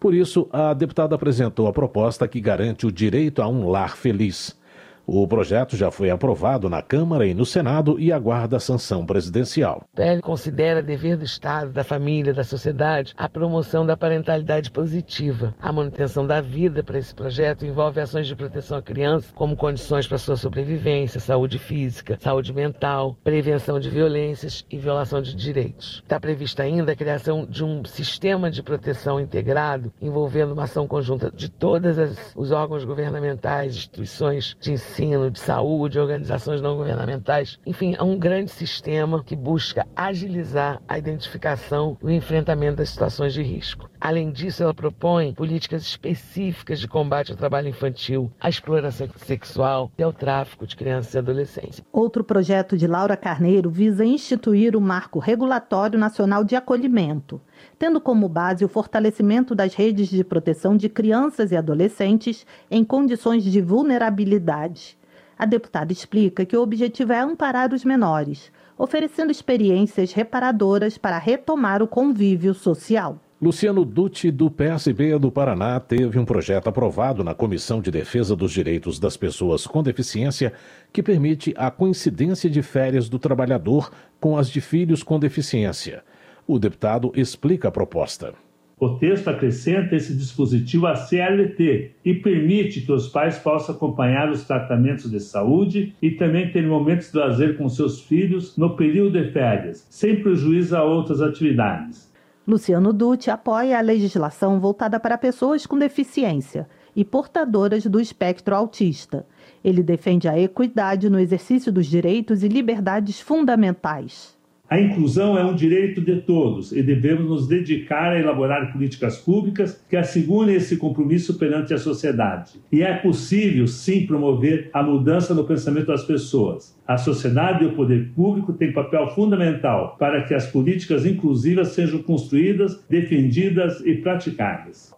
Por isso, a deputada apresentou a proposta que garante o direito a um lar feliz. O projeto já foi aprovado na Câmara e no Senado e aguarda a sanção presidencial. O PL considera dever do Estado, da família, da sociedade a promoção da parentalidade positiva. A manutenção da vida para esse projeto envolve ações de proteção à criança, como condições para sua sobrevivência, saúde física, saúde mental, prevenção de violências e violação de direitos. Está prevista ainda a criação de um sistema de proteção integrado envolvendo uma ação conjunta de todos os órgãos governamentais, instituições de ensino ensino, de saúde, organizações não governamentais. Enfim, é um grande sistema que busca agilizar a identificação e o enfrentamento das situações de risco. Além disso, ela propõe políticas específicas de combate ao trabalho infantil, à exploração sexual e ao tráfico de crianças e adolescentes. Outro projeto de Laura Carneiro visa instituir o Marco Regulatório Nacional de Acolhimento, tendo como base o fortalecimento das redes de proteção de crianças e adolescentes em condições de vulnerabilidade. A deputada explica que o objetivo é amparar os menores, oferecendo experiências reparadoras para retomar o convívio social. Luciano Dutti, do PSB do Paraná, teve um projeto aprovado na Comissão de Defesa dos Direitos das Pessoas com Deficiência que permite a coincidência de férias do trabalhador com as de filhos com deficiência. O deputado explica a proposta. O texto acrescenta esse dispositivo à CLT e permite que os pais possam acompanhar os tratamentos de saúde e também ter momentos de lazer com seus filhos no período de férias, sem prejuízo a outras atividades. Luciano Dutti apoia a legislação voltada para pessoas com deficiência e portadoras do espectro autista. Ele defende a equidade no exercício dos direitos e liberdades fundamentais. A inclusão é um direito de todos e devemos nos dedicar a elaborar políticas públicas que assegurem esse compromisso perante a sociedade. E é possível, sim, promover a mudança no pensamento das pessoas. A sociedade e o poder público têm papel fundamental para que as políticas inclusivas sejam construídas, defendidas e praticadas.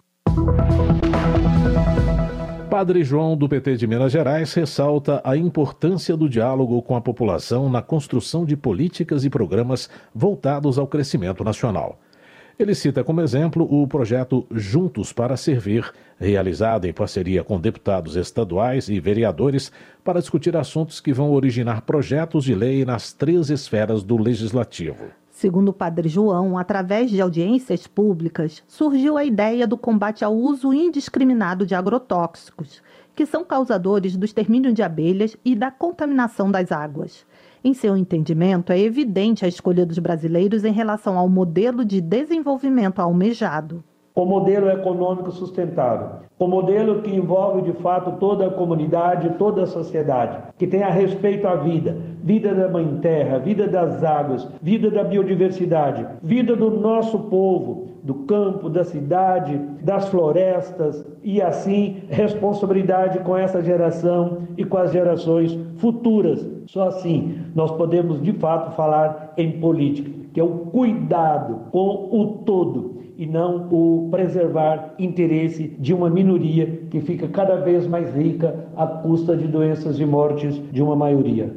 Padre João, do PT de Minas Gerais, ressalta a importância do diálogo com a população na construção de políticas e programas voltados ao crescimento nacional. Ele cita como exemplo o projeto Juntos para Servir, realizado em parceria com deputados estaduais e vereadores para discutir assuntos que vão originar projetos de lei nas três esferas do legislativo. Segundo o padre João, através de audiências públicas, surgiu a ideia do combate ao uso indiscriminado de agrotóxicos, que são causadores do extermínio de abelhas e da contaminação das águas. Em seu entendimento, é evidente a escolha dos brasileiros em relação ao modelo de desenvolvimento almejado o modelo econômico sustentável, o modelo que envolve de fato toda a comunidade, toda a sociedade, que tenha respeito à vida, vida da mãe terra, vida das águas, vida da biodiversidade, vida do nosso povo, do campo, da cidade, das florestas e assim responsabilidade com essa geração e com as gerações futuras. Só assim nós podemos de fato falar em política, que é o cuidado com o todo e não o preservar interesse de uma minoria que fica cada vez mais rica à custa de doenças e mortes de uma maioria.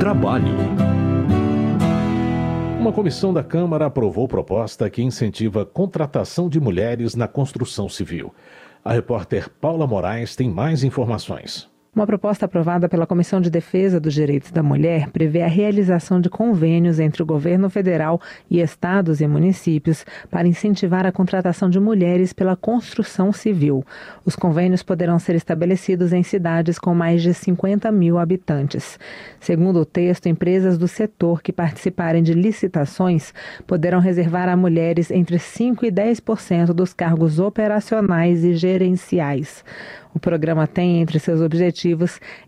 Trabalho. Uma comissão da Câmara aprovou proposta que incentiva a contratação de mulheres na construção civil. A repórter Paula Moraes tem mais informações. Uma proposta aprovada pela Comissão de Defesa dos Direitos da Mulher prevê a realização de convênios entre o governo federal e estados e municípios para incentivar a contratação de mulheres pela construção civil. Os convênios poderão ser estabelecidos em cidades com mais de 50 mil habitantes. Segundo o texto, empresas do setor que participarem de licitações poderão reservar a mulheres entre 5% e 10% dos cargos operacionais e gerenciais. O programa tem entre seus objetivos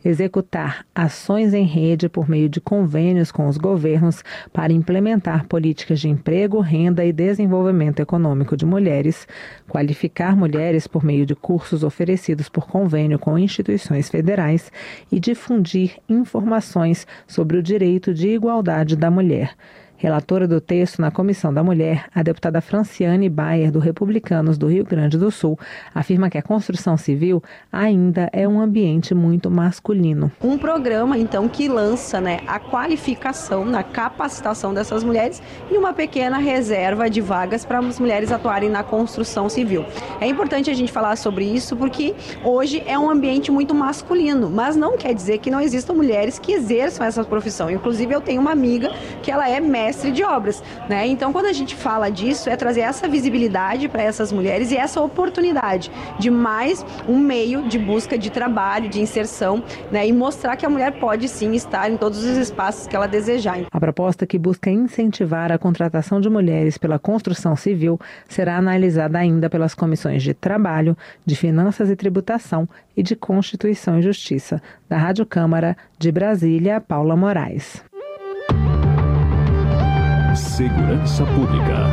executar ações em rede por meio de convênios com os governos para implementar políticas de emprego, renda e desenvolvimento econômico de mulheres, qualificar mulheres por meio de cursos oferecidos por convênio com instituições federais e difundir informações sobre o direito de igualdade da mulher. Relatora do texto na Comissão da Mulher, a deputada Franciane Bayer, do Republicanos do Rio Grande do Sul, afirma que a construção civil ainda é um ambiente muito masculino. Um programa, então, que lança né, a qualificação, na capacitação dessas mulheres e uma pequena reserva de vagas para as mulheres atuarem na construção civil. É importante a gente falar sobre isso porque hoje é um ambiente muito masculino, mas não quer dizer que não existam mulheres que exerçam essa profissão. Inclusive, eu tenho uma amiga que ela é mestre mestre de obras, né? Então, quando a gente fala disso, é trazer essa visibilidade para essas mulheres e essa oportunidade de mais um meio de busca de trabalho, de inserção, né? E mostrar que a mulher pode sim estar em todos os espaços que ela desejar. A proposta que busca incentivar a contratação de mulheres pela construção civil será analisada ainda pelas comissões de Trabalho, de Finanças e Tributação e de Constituição e Justiça. Da Rádio Câmara de Brasília, Paula Moraes. Segurança Pública.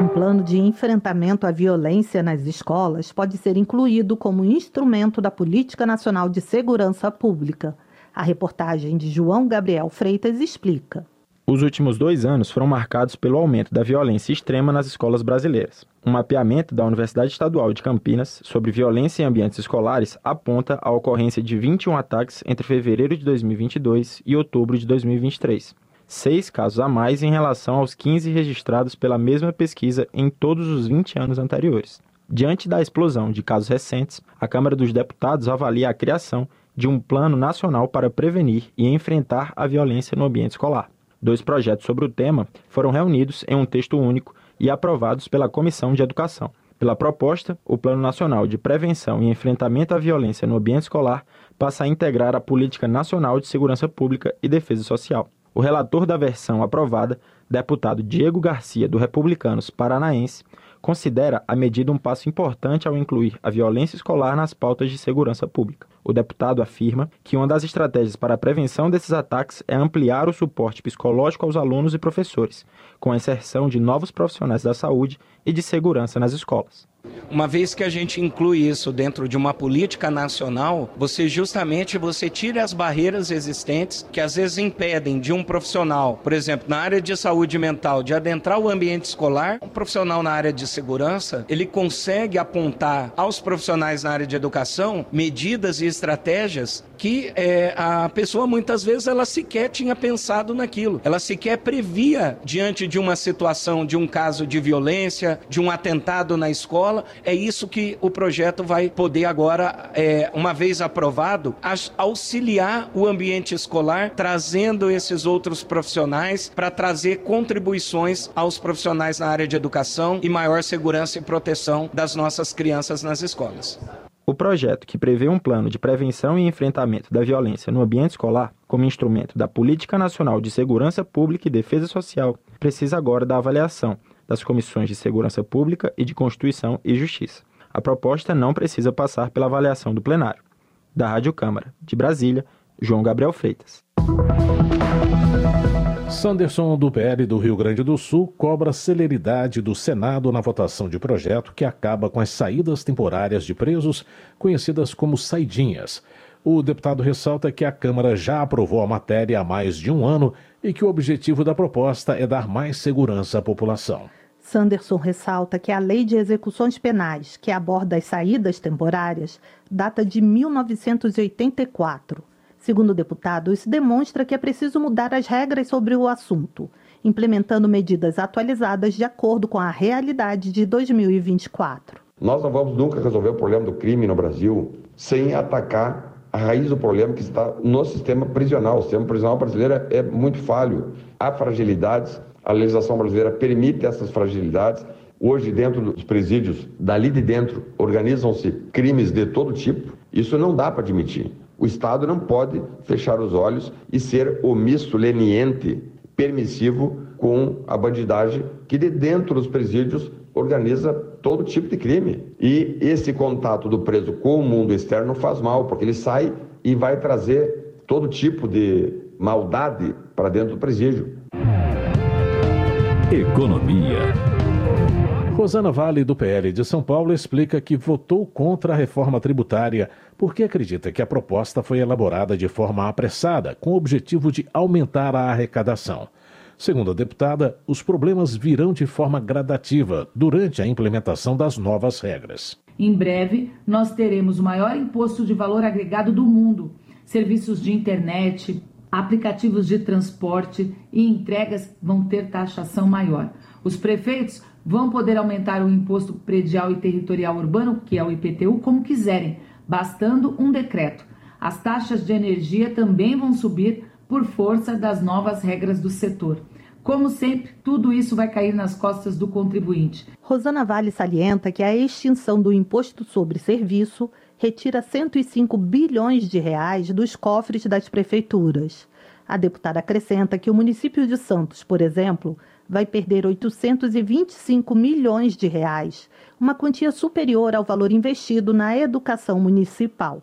Um plano de enfrentamento à violência nas escolas pode ser incluído como instrumento da Política Nacional de Segurança Pública. A reportagem de João Gabriel Freitas explica. Os últimos dois anos foram marcados pelo aumento da violência extrema nas escolas brasileiras. Um mapeamento da Universidade Estadual de Campinas sobre violência em ambientes escolares aponta a ocorrência de 21 ataques entre fevereiro de 2022 e outubro de 2023 seis casos a mais em relação aos 15 registrados pela mesma pesquisa em todos os 20 anos anteriores. Diante da explosão de casos recentes, a Câmara dos Deputados avalia a criação de um plano nacional para prevenir e enfrentar a violência no ambiente escolar. Dois projetos sobre o tema foram reunidos em um texto único e aprovados pela Comissão de Educação. Pela proposta, o Plano Nacional de Prevenção e Enfrentamento à Violência no Ambiente Escolar passa a integrar a Política Nacional de Segurança Pública e Defesa Social. O relator da versão aprovada, deputado Diego Garcia, do Republicanos Paranaense, considera a medida um passo importante ao incluir a violência escolar nas pautas de segurança pública. O deputado afirma que uma das estratégias para a prevenção desses ataques é ampliar o suporte psicológico aos alunos e professores, com a inserção de novos profissionais da saúde e de segurança nas escolas. Uma vez que a gente inclui isso dentro de uma política nacional, você justamente você tira as barreiras existentes que às vezes impedem de um profissional, por exemplo, na área de saúde mental, de adentrar o ambiente escolar. Um profissional na área de segurança, ele consegue apontar aos profissionais na área de educação medidas e estratégias que é, a pessoa muitas vezes ela sequer tinha pensado naquilo. Ela sequer previa diante de uma situação, de um caso de violência, de um atentado na escola. É isso que o projeto vai poder agora, é, uma vez aprovado, auxiliar o ambiente escolar, trazendo esses outros profissionais para trazer contribuições aos profissionais na área de educação e maior segurança e proteção das nossas crianças nas escolas. O projeto, que prevê um plano de prevenção e enfrentamento da violência no ambiente escolar, como instrumento da Política Nacional de Segurança Pública e Defesa Social, precisa agora da avaliação das comissões de Segurança Pública e de Constituição e Justiça. A proposta não precisa passar pela avaliação do plenário. Da Rádio Câmara, de Brasília, João Gabriel Freitas. Sanderson, do PL do Rio Grande do Sul, cobra celeridade do Senado na votação de projeto que acaba com as saídas temporárias de presos, conhecidas como saidinhas. O deputado ressalta que a Câmara já aprovou a matéria há mais de um ano e que o objetivo da proposta é dar mais segurança à população. Sanderson ressalta que a Lei de Execuções Penais, que aborda as saídas temporárias, data de 1984 Segundo o deputado, isso demonstra que é preciso mudar as regras sobre o assunto, implementando medidas atualizadas de acordo com a realidade de 2024. Nós não vamos nunca resolver o problema do crime no Brasil sem atacar a raiz do problema que está no sistema prisional. O sistema prisional brasileiro é muito falho. Há fragilidades, a legislação brasileira permite essas fragilidades. Hoje, dentro dos presídios, dali de dentro, organizam-se crimes de todo tipo. Isso não dá para admitir. O Estado não pode fechar os olhos e ser omisso, leniente, permissivo com a bandidagem que de dentro dos presídios organiza todo tipo de crime. E esse contato do preso com o mundo externo faz mal, porque ele sai e vai trazer todo tipo de maldade para dentro do presídio. Economia. Rosana Vale, do PL de São Paulo, explica que votou contra a reforma tributária porque acredita que a proposta foi elaborada de forma apressada, com o objetivo de aumentar a arrecadação. Segundo a deputada, os problemas virão de forma gradativa durante a implementação das novas regras. Em breve, nós teremos o maior imposto de valor agregado do mundo. Serviços de internet, aplicativos de transporte e entregas vão ter taxação maior. Os prefeitos vão poder aumentar o imposto predial e territorial urbano, que é o IPTU, como quiserem, bastando um decreto. As taxas de energia também vão subir por força das novas regras do setor. Como sempre, tudo isso vai cair nas costas do contribuinte. Rosana Vale salienta que a extinção do imposto sobre serviço retira 105 bilhões de reais dos cofres das prefeituras. A deputada acrescenta que o município de Santos, por exemplo, vai perder 825 milhões de reais, uma quantia superior ao valor investido na educação municipal.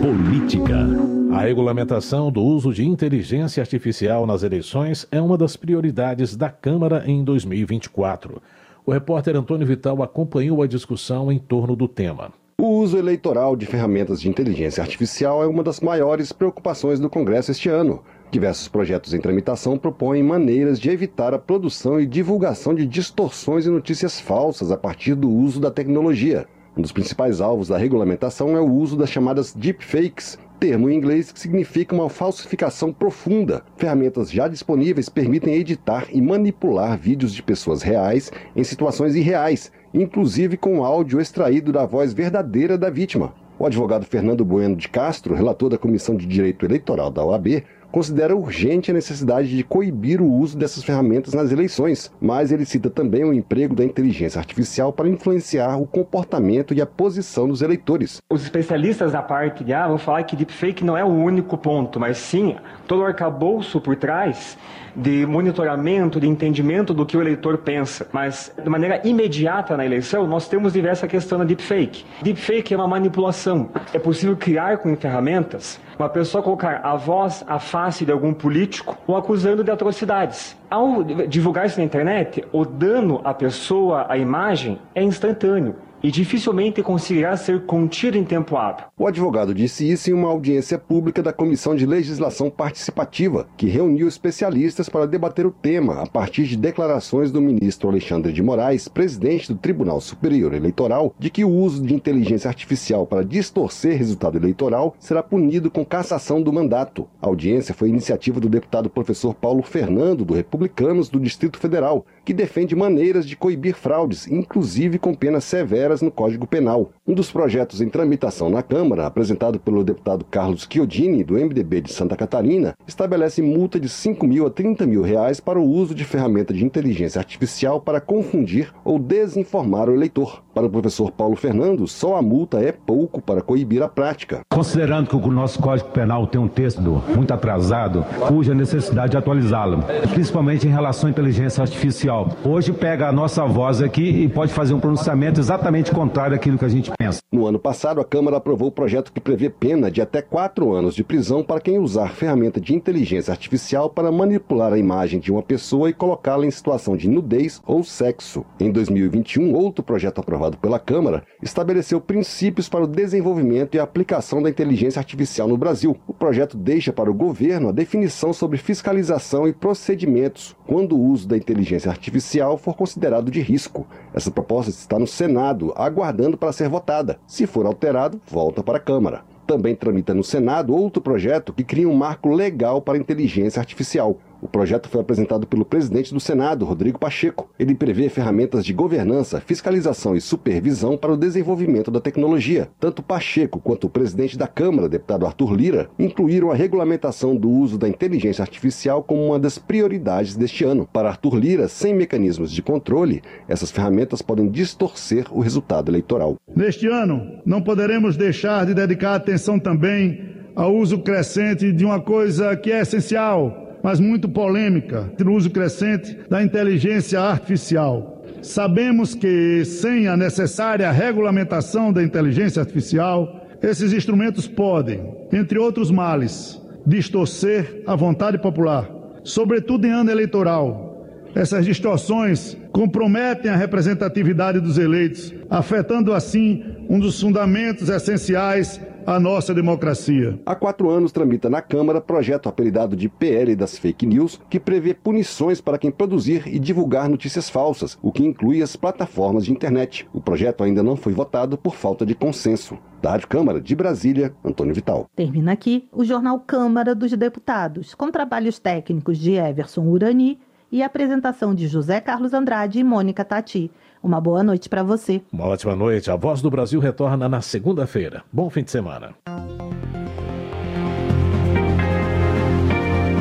Política. A regulamentação do uso de inteligência artificial nas eleições é uma das prioridades da Câmara em 2024. O repórter Antônio Vital acompanhou a discussão em torno do tema. O uso eleitoral de ferramentas de inteligência artificial é uma das maiores preocupações do Congresso este ano. Diversos projetos em tramitação propõem maneiras de evitar a produção e divulgação de distorções e notícias falsas a partir do uso da tecnologia. Um dos principais alvos da regulamentação é o uso das chamadas deepfakes, termo em inglês que significa uma falsificação profunda. Ferramentas já disponíveis permitem editar e manipular vídeos de pessoas reais em situações irreais, inclusive com áudio extraído da voz verdadeira da vítima. O advogado Fernando Bueno de Castro, relator da Comissão de Direito Eleitoral da OAB, considera urgente a necessidade de coibir o uso dessas ferramentas nas eleições, mas ele cita também o emprego da inteligência artificial para influenciar o comportamento e a posição dos eleitores. Os especialistas da parte de A vão falar que deepfake não é o único ponto, mas sim todo o arcabouço por trás de monitoramento, de entendimento do que o eleitor pensa. Mas de maneira imediata na eleição, nós temos diversa questão da deepfake. Deepfake é uma manipulação. É possível criar com ferramentas uma pessoa colocar a voz, a face de algum político o acusando de atrocidades. Ao divulgar isso na internet, o dano à pessoa, à imagem, é instantâneo e dificilmente conseguirá ser contido em tempo hábil. O advogado disse isso em uma audiência pública da Comissão de Legislação Participativa, que reuniu especialistas para debater o tema a partir de declarações do ministro Alexandre de Moraes, presidente do Tribunal Superior Eleitoral, de que o uso de inteligência artificial para distorcer resultado eleitoral será punido com cassação do mandato. A audiência foi iniciativa do deputado professor Paulo Fernando, do Republicanos do Distrito Federal, que defende maneiras de coibir fraudes, inclusive com penas severas no Código Penal. Um dos projetos em tramitação na Câmara, apresentado pelo deputado Carlos Chiodini, do MDB de Santa Catarina, estabelece multa de 5 mil a 30 mil reais para o uso de ferramenta de inteligência artificial para confundir ou desinformar o eleitor. Para o professor Paulo Fernando, só a multa é pouco para coibir a prática. Considerando que o nosso Código Penal tem um texto muito atrasado, cuja necessidade de atualizá-lo, principalmente em relação à inteligência artificial. Hoje pega a nossa voz aqui e pode fazer um pronunciamento exatamente contrário àquilo que a gente pensa. No ano passado, a Câmara aprovou o projeto que prevê pena de até quatro anos de prisão para quem usar ferramenta de inteligência artificial para manipular a imagem de uma pessoa e colocá-la em situação de nudez ou sexo. Em 2021, outro projeto aprovado pela Câmara estabeleceu princípios para o desenvolvimento e aplicação da inteligência artificial no Brasil. O projeto deixa para o governo a definição sobre fiscalização e procedimentos quando o uso da inteligência artificial for considerado de risco. Essa proposta está no Senado, aguardando para ser votada. Se for alterado, volta para a Câmara. Também tramita no Senado outro projeto que cria um marco legal para a inteligência artificial. O projeto foi apresentado pelo presidente do Senado, Rodrigo Pacheco. Ele prevê ferramentas de governança, fiscalização e supervisão para o desenvolvimento da tecnologia. Tanto Pacheco quanto o presidente da Câmara, deputado Arthur Lira, incluíram a regulamentação do uso da inteligência artificial como uma das prioridades deste ano. Para Arthur Lira, sem mecanismos de controle, essas ferramentas podem distorcer o resultado eleitoral. Neste ano, não poderemos deixar de dedicar atenção também ao uso crescente de uma coisa que é essencial mas muito polêmica, no uso crescente da inteligência artificial. Sabemos que, sem a necessária regulamentação da inteligência artificial, esses instrumentos podem, entre outros males, distorcer a vontade popular, sobretudo em ano eleitoral. Essas distorções comprometem a representatividade dos eleitos, afetando assim um dos fundamentos essenciais a nossa democracia. Há quatro anos tramita na Câmara projeto apelidado de PL das Fake News, que prevê punições para quem produzir e divulgar notícias falsas, o que inclui as plataformas de internet. O projeto ainda não foi votado por falta de consenso. Da Rádio Câmara de Brasília, Antônio Vital. Termina aqui o Jornal Câmara dos Deputados, com trabalhos técnicos de Everson Urani e apresentação de José Carlos Andrade e Mônica Tati. Uma boa noite para você. Uma ótima noite. A Voz do Brasil retorna na segunda-feira. Bom fim de semana.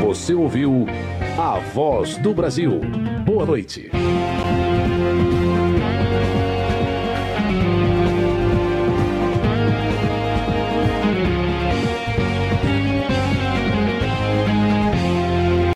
Você ouviu A Voz do Brasil. Boa noite.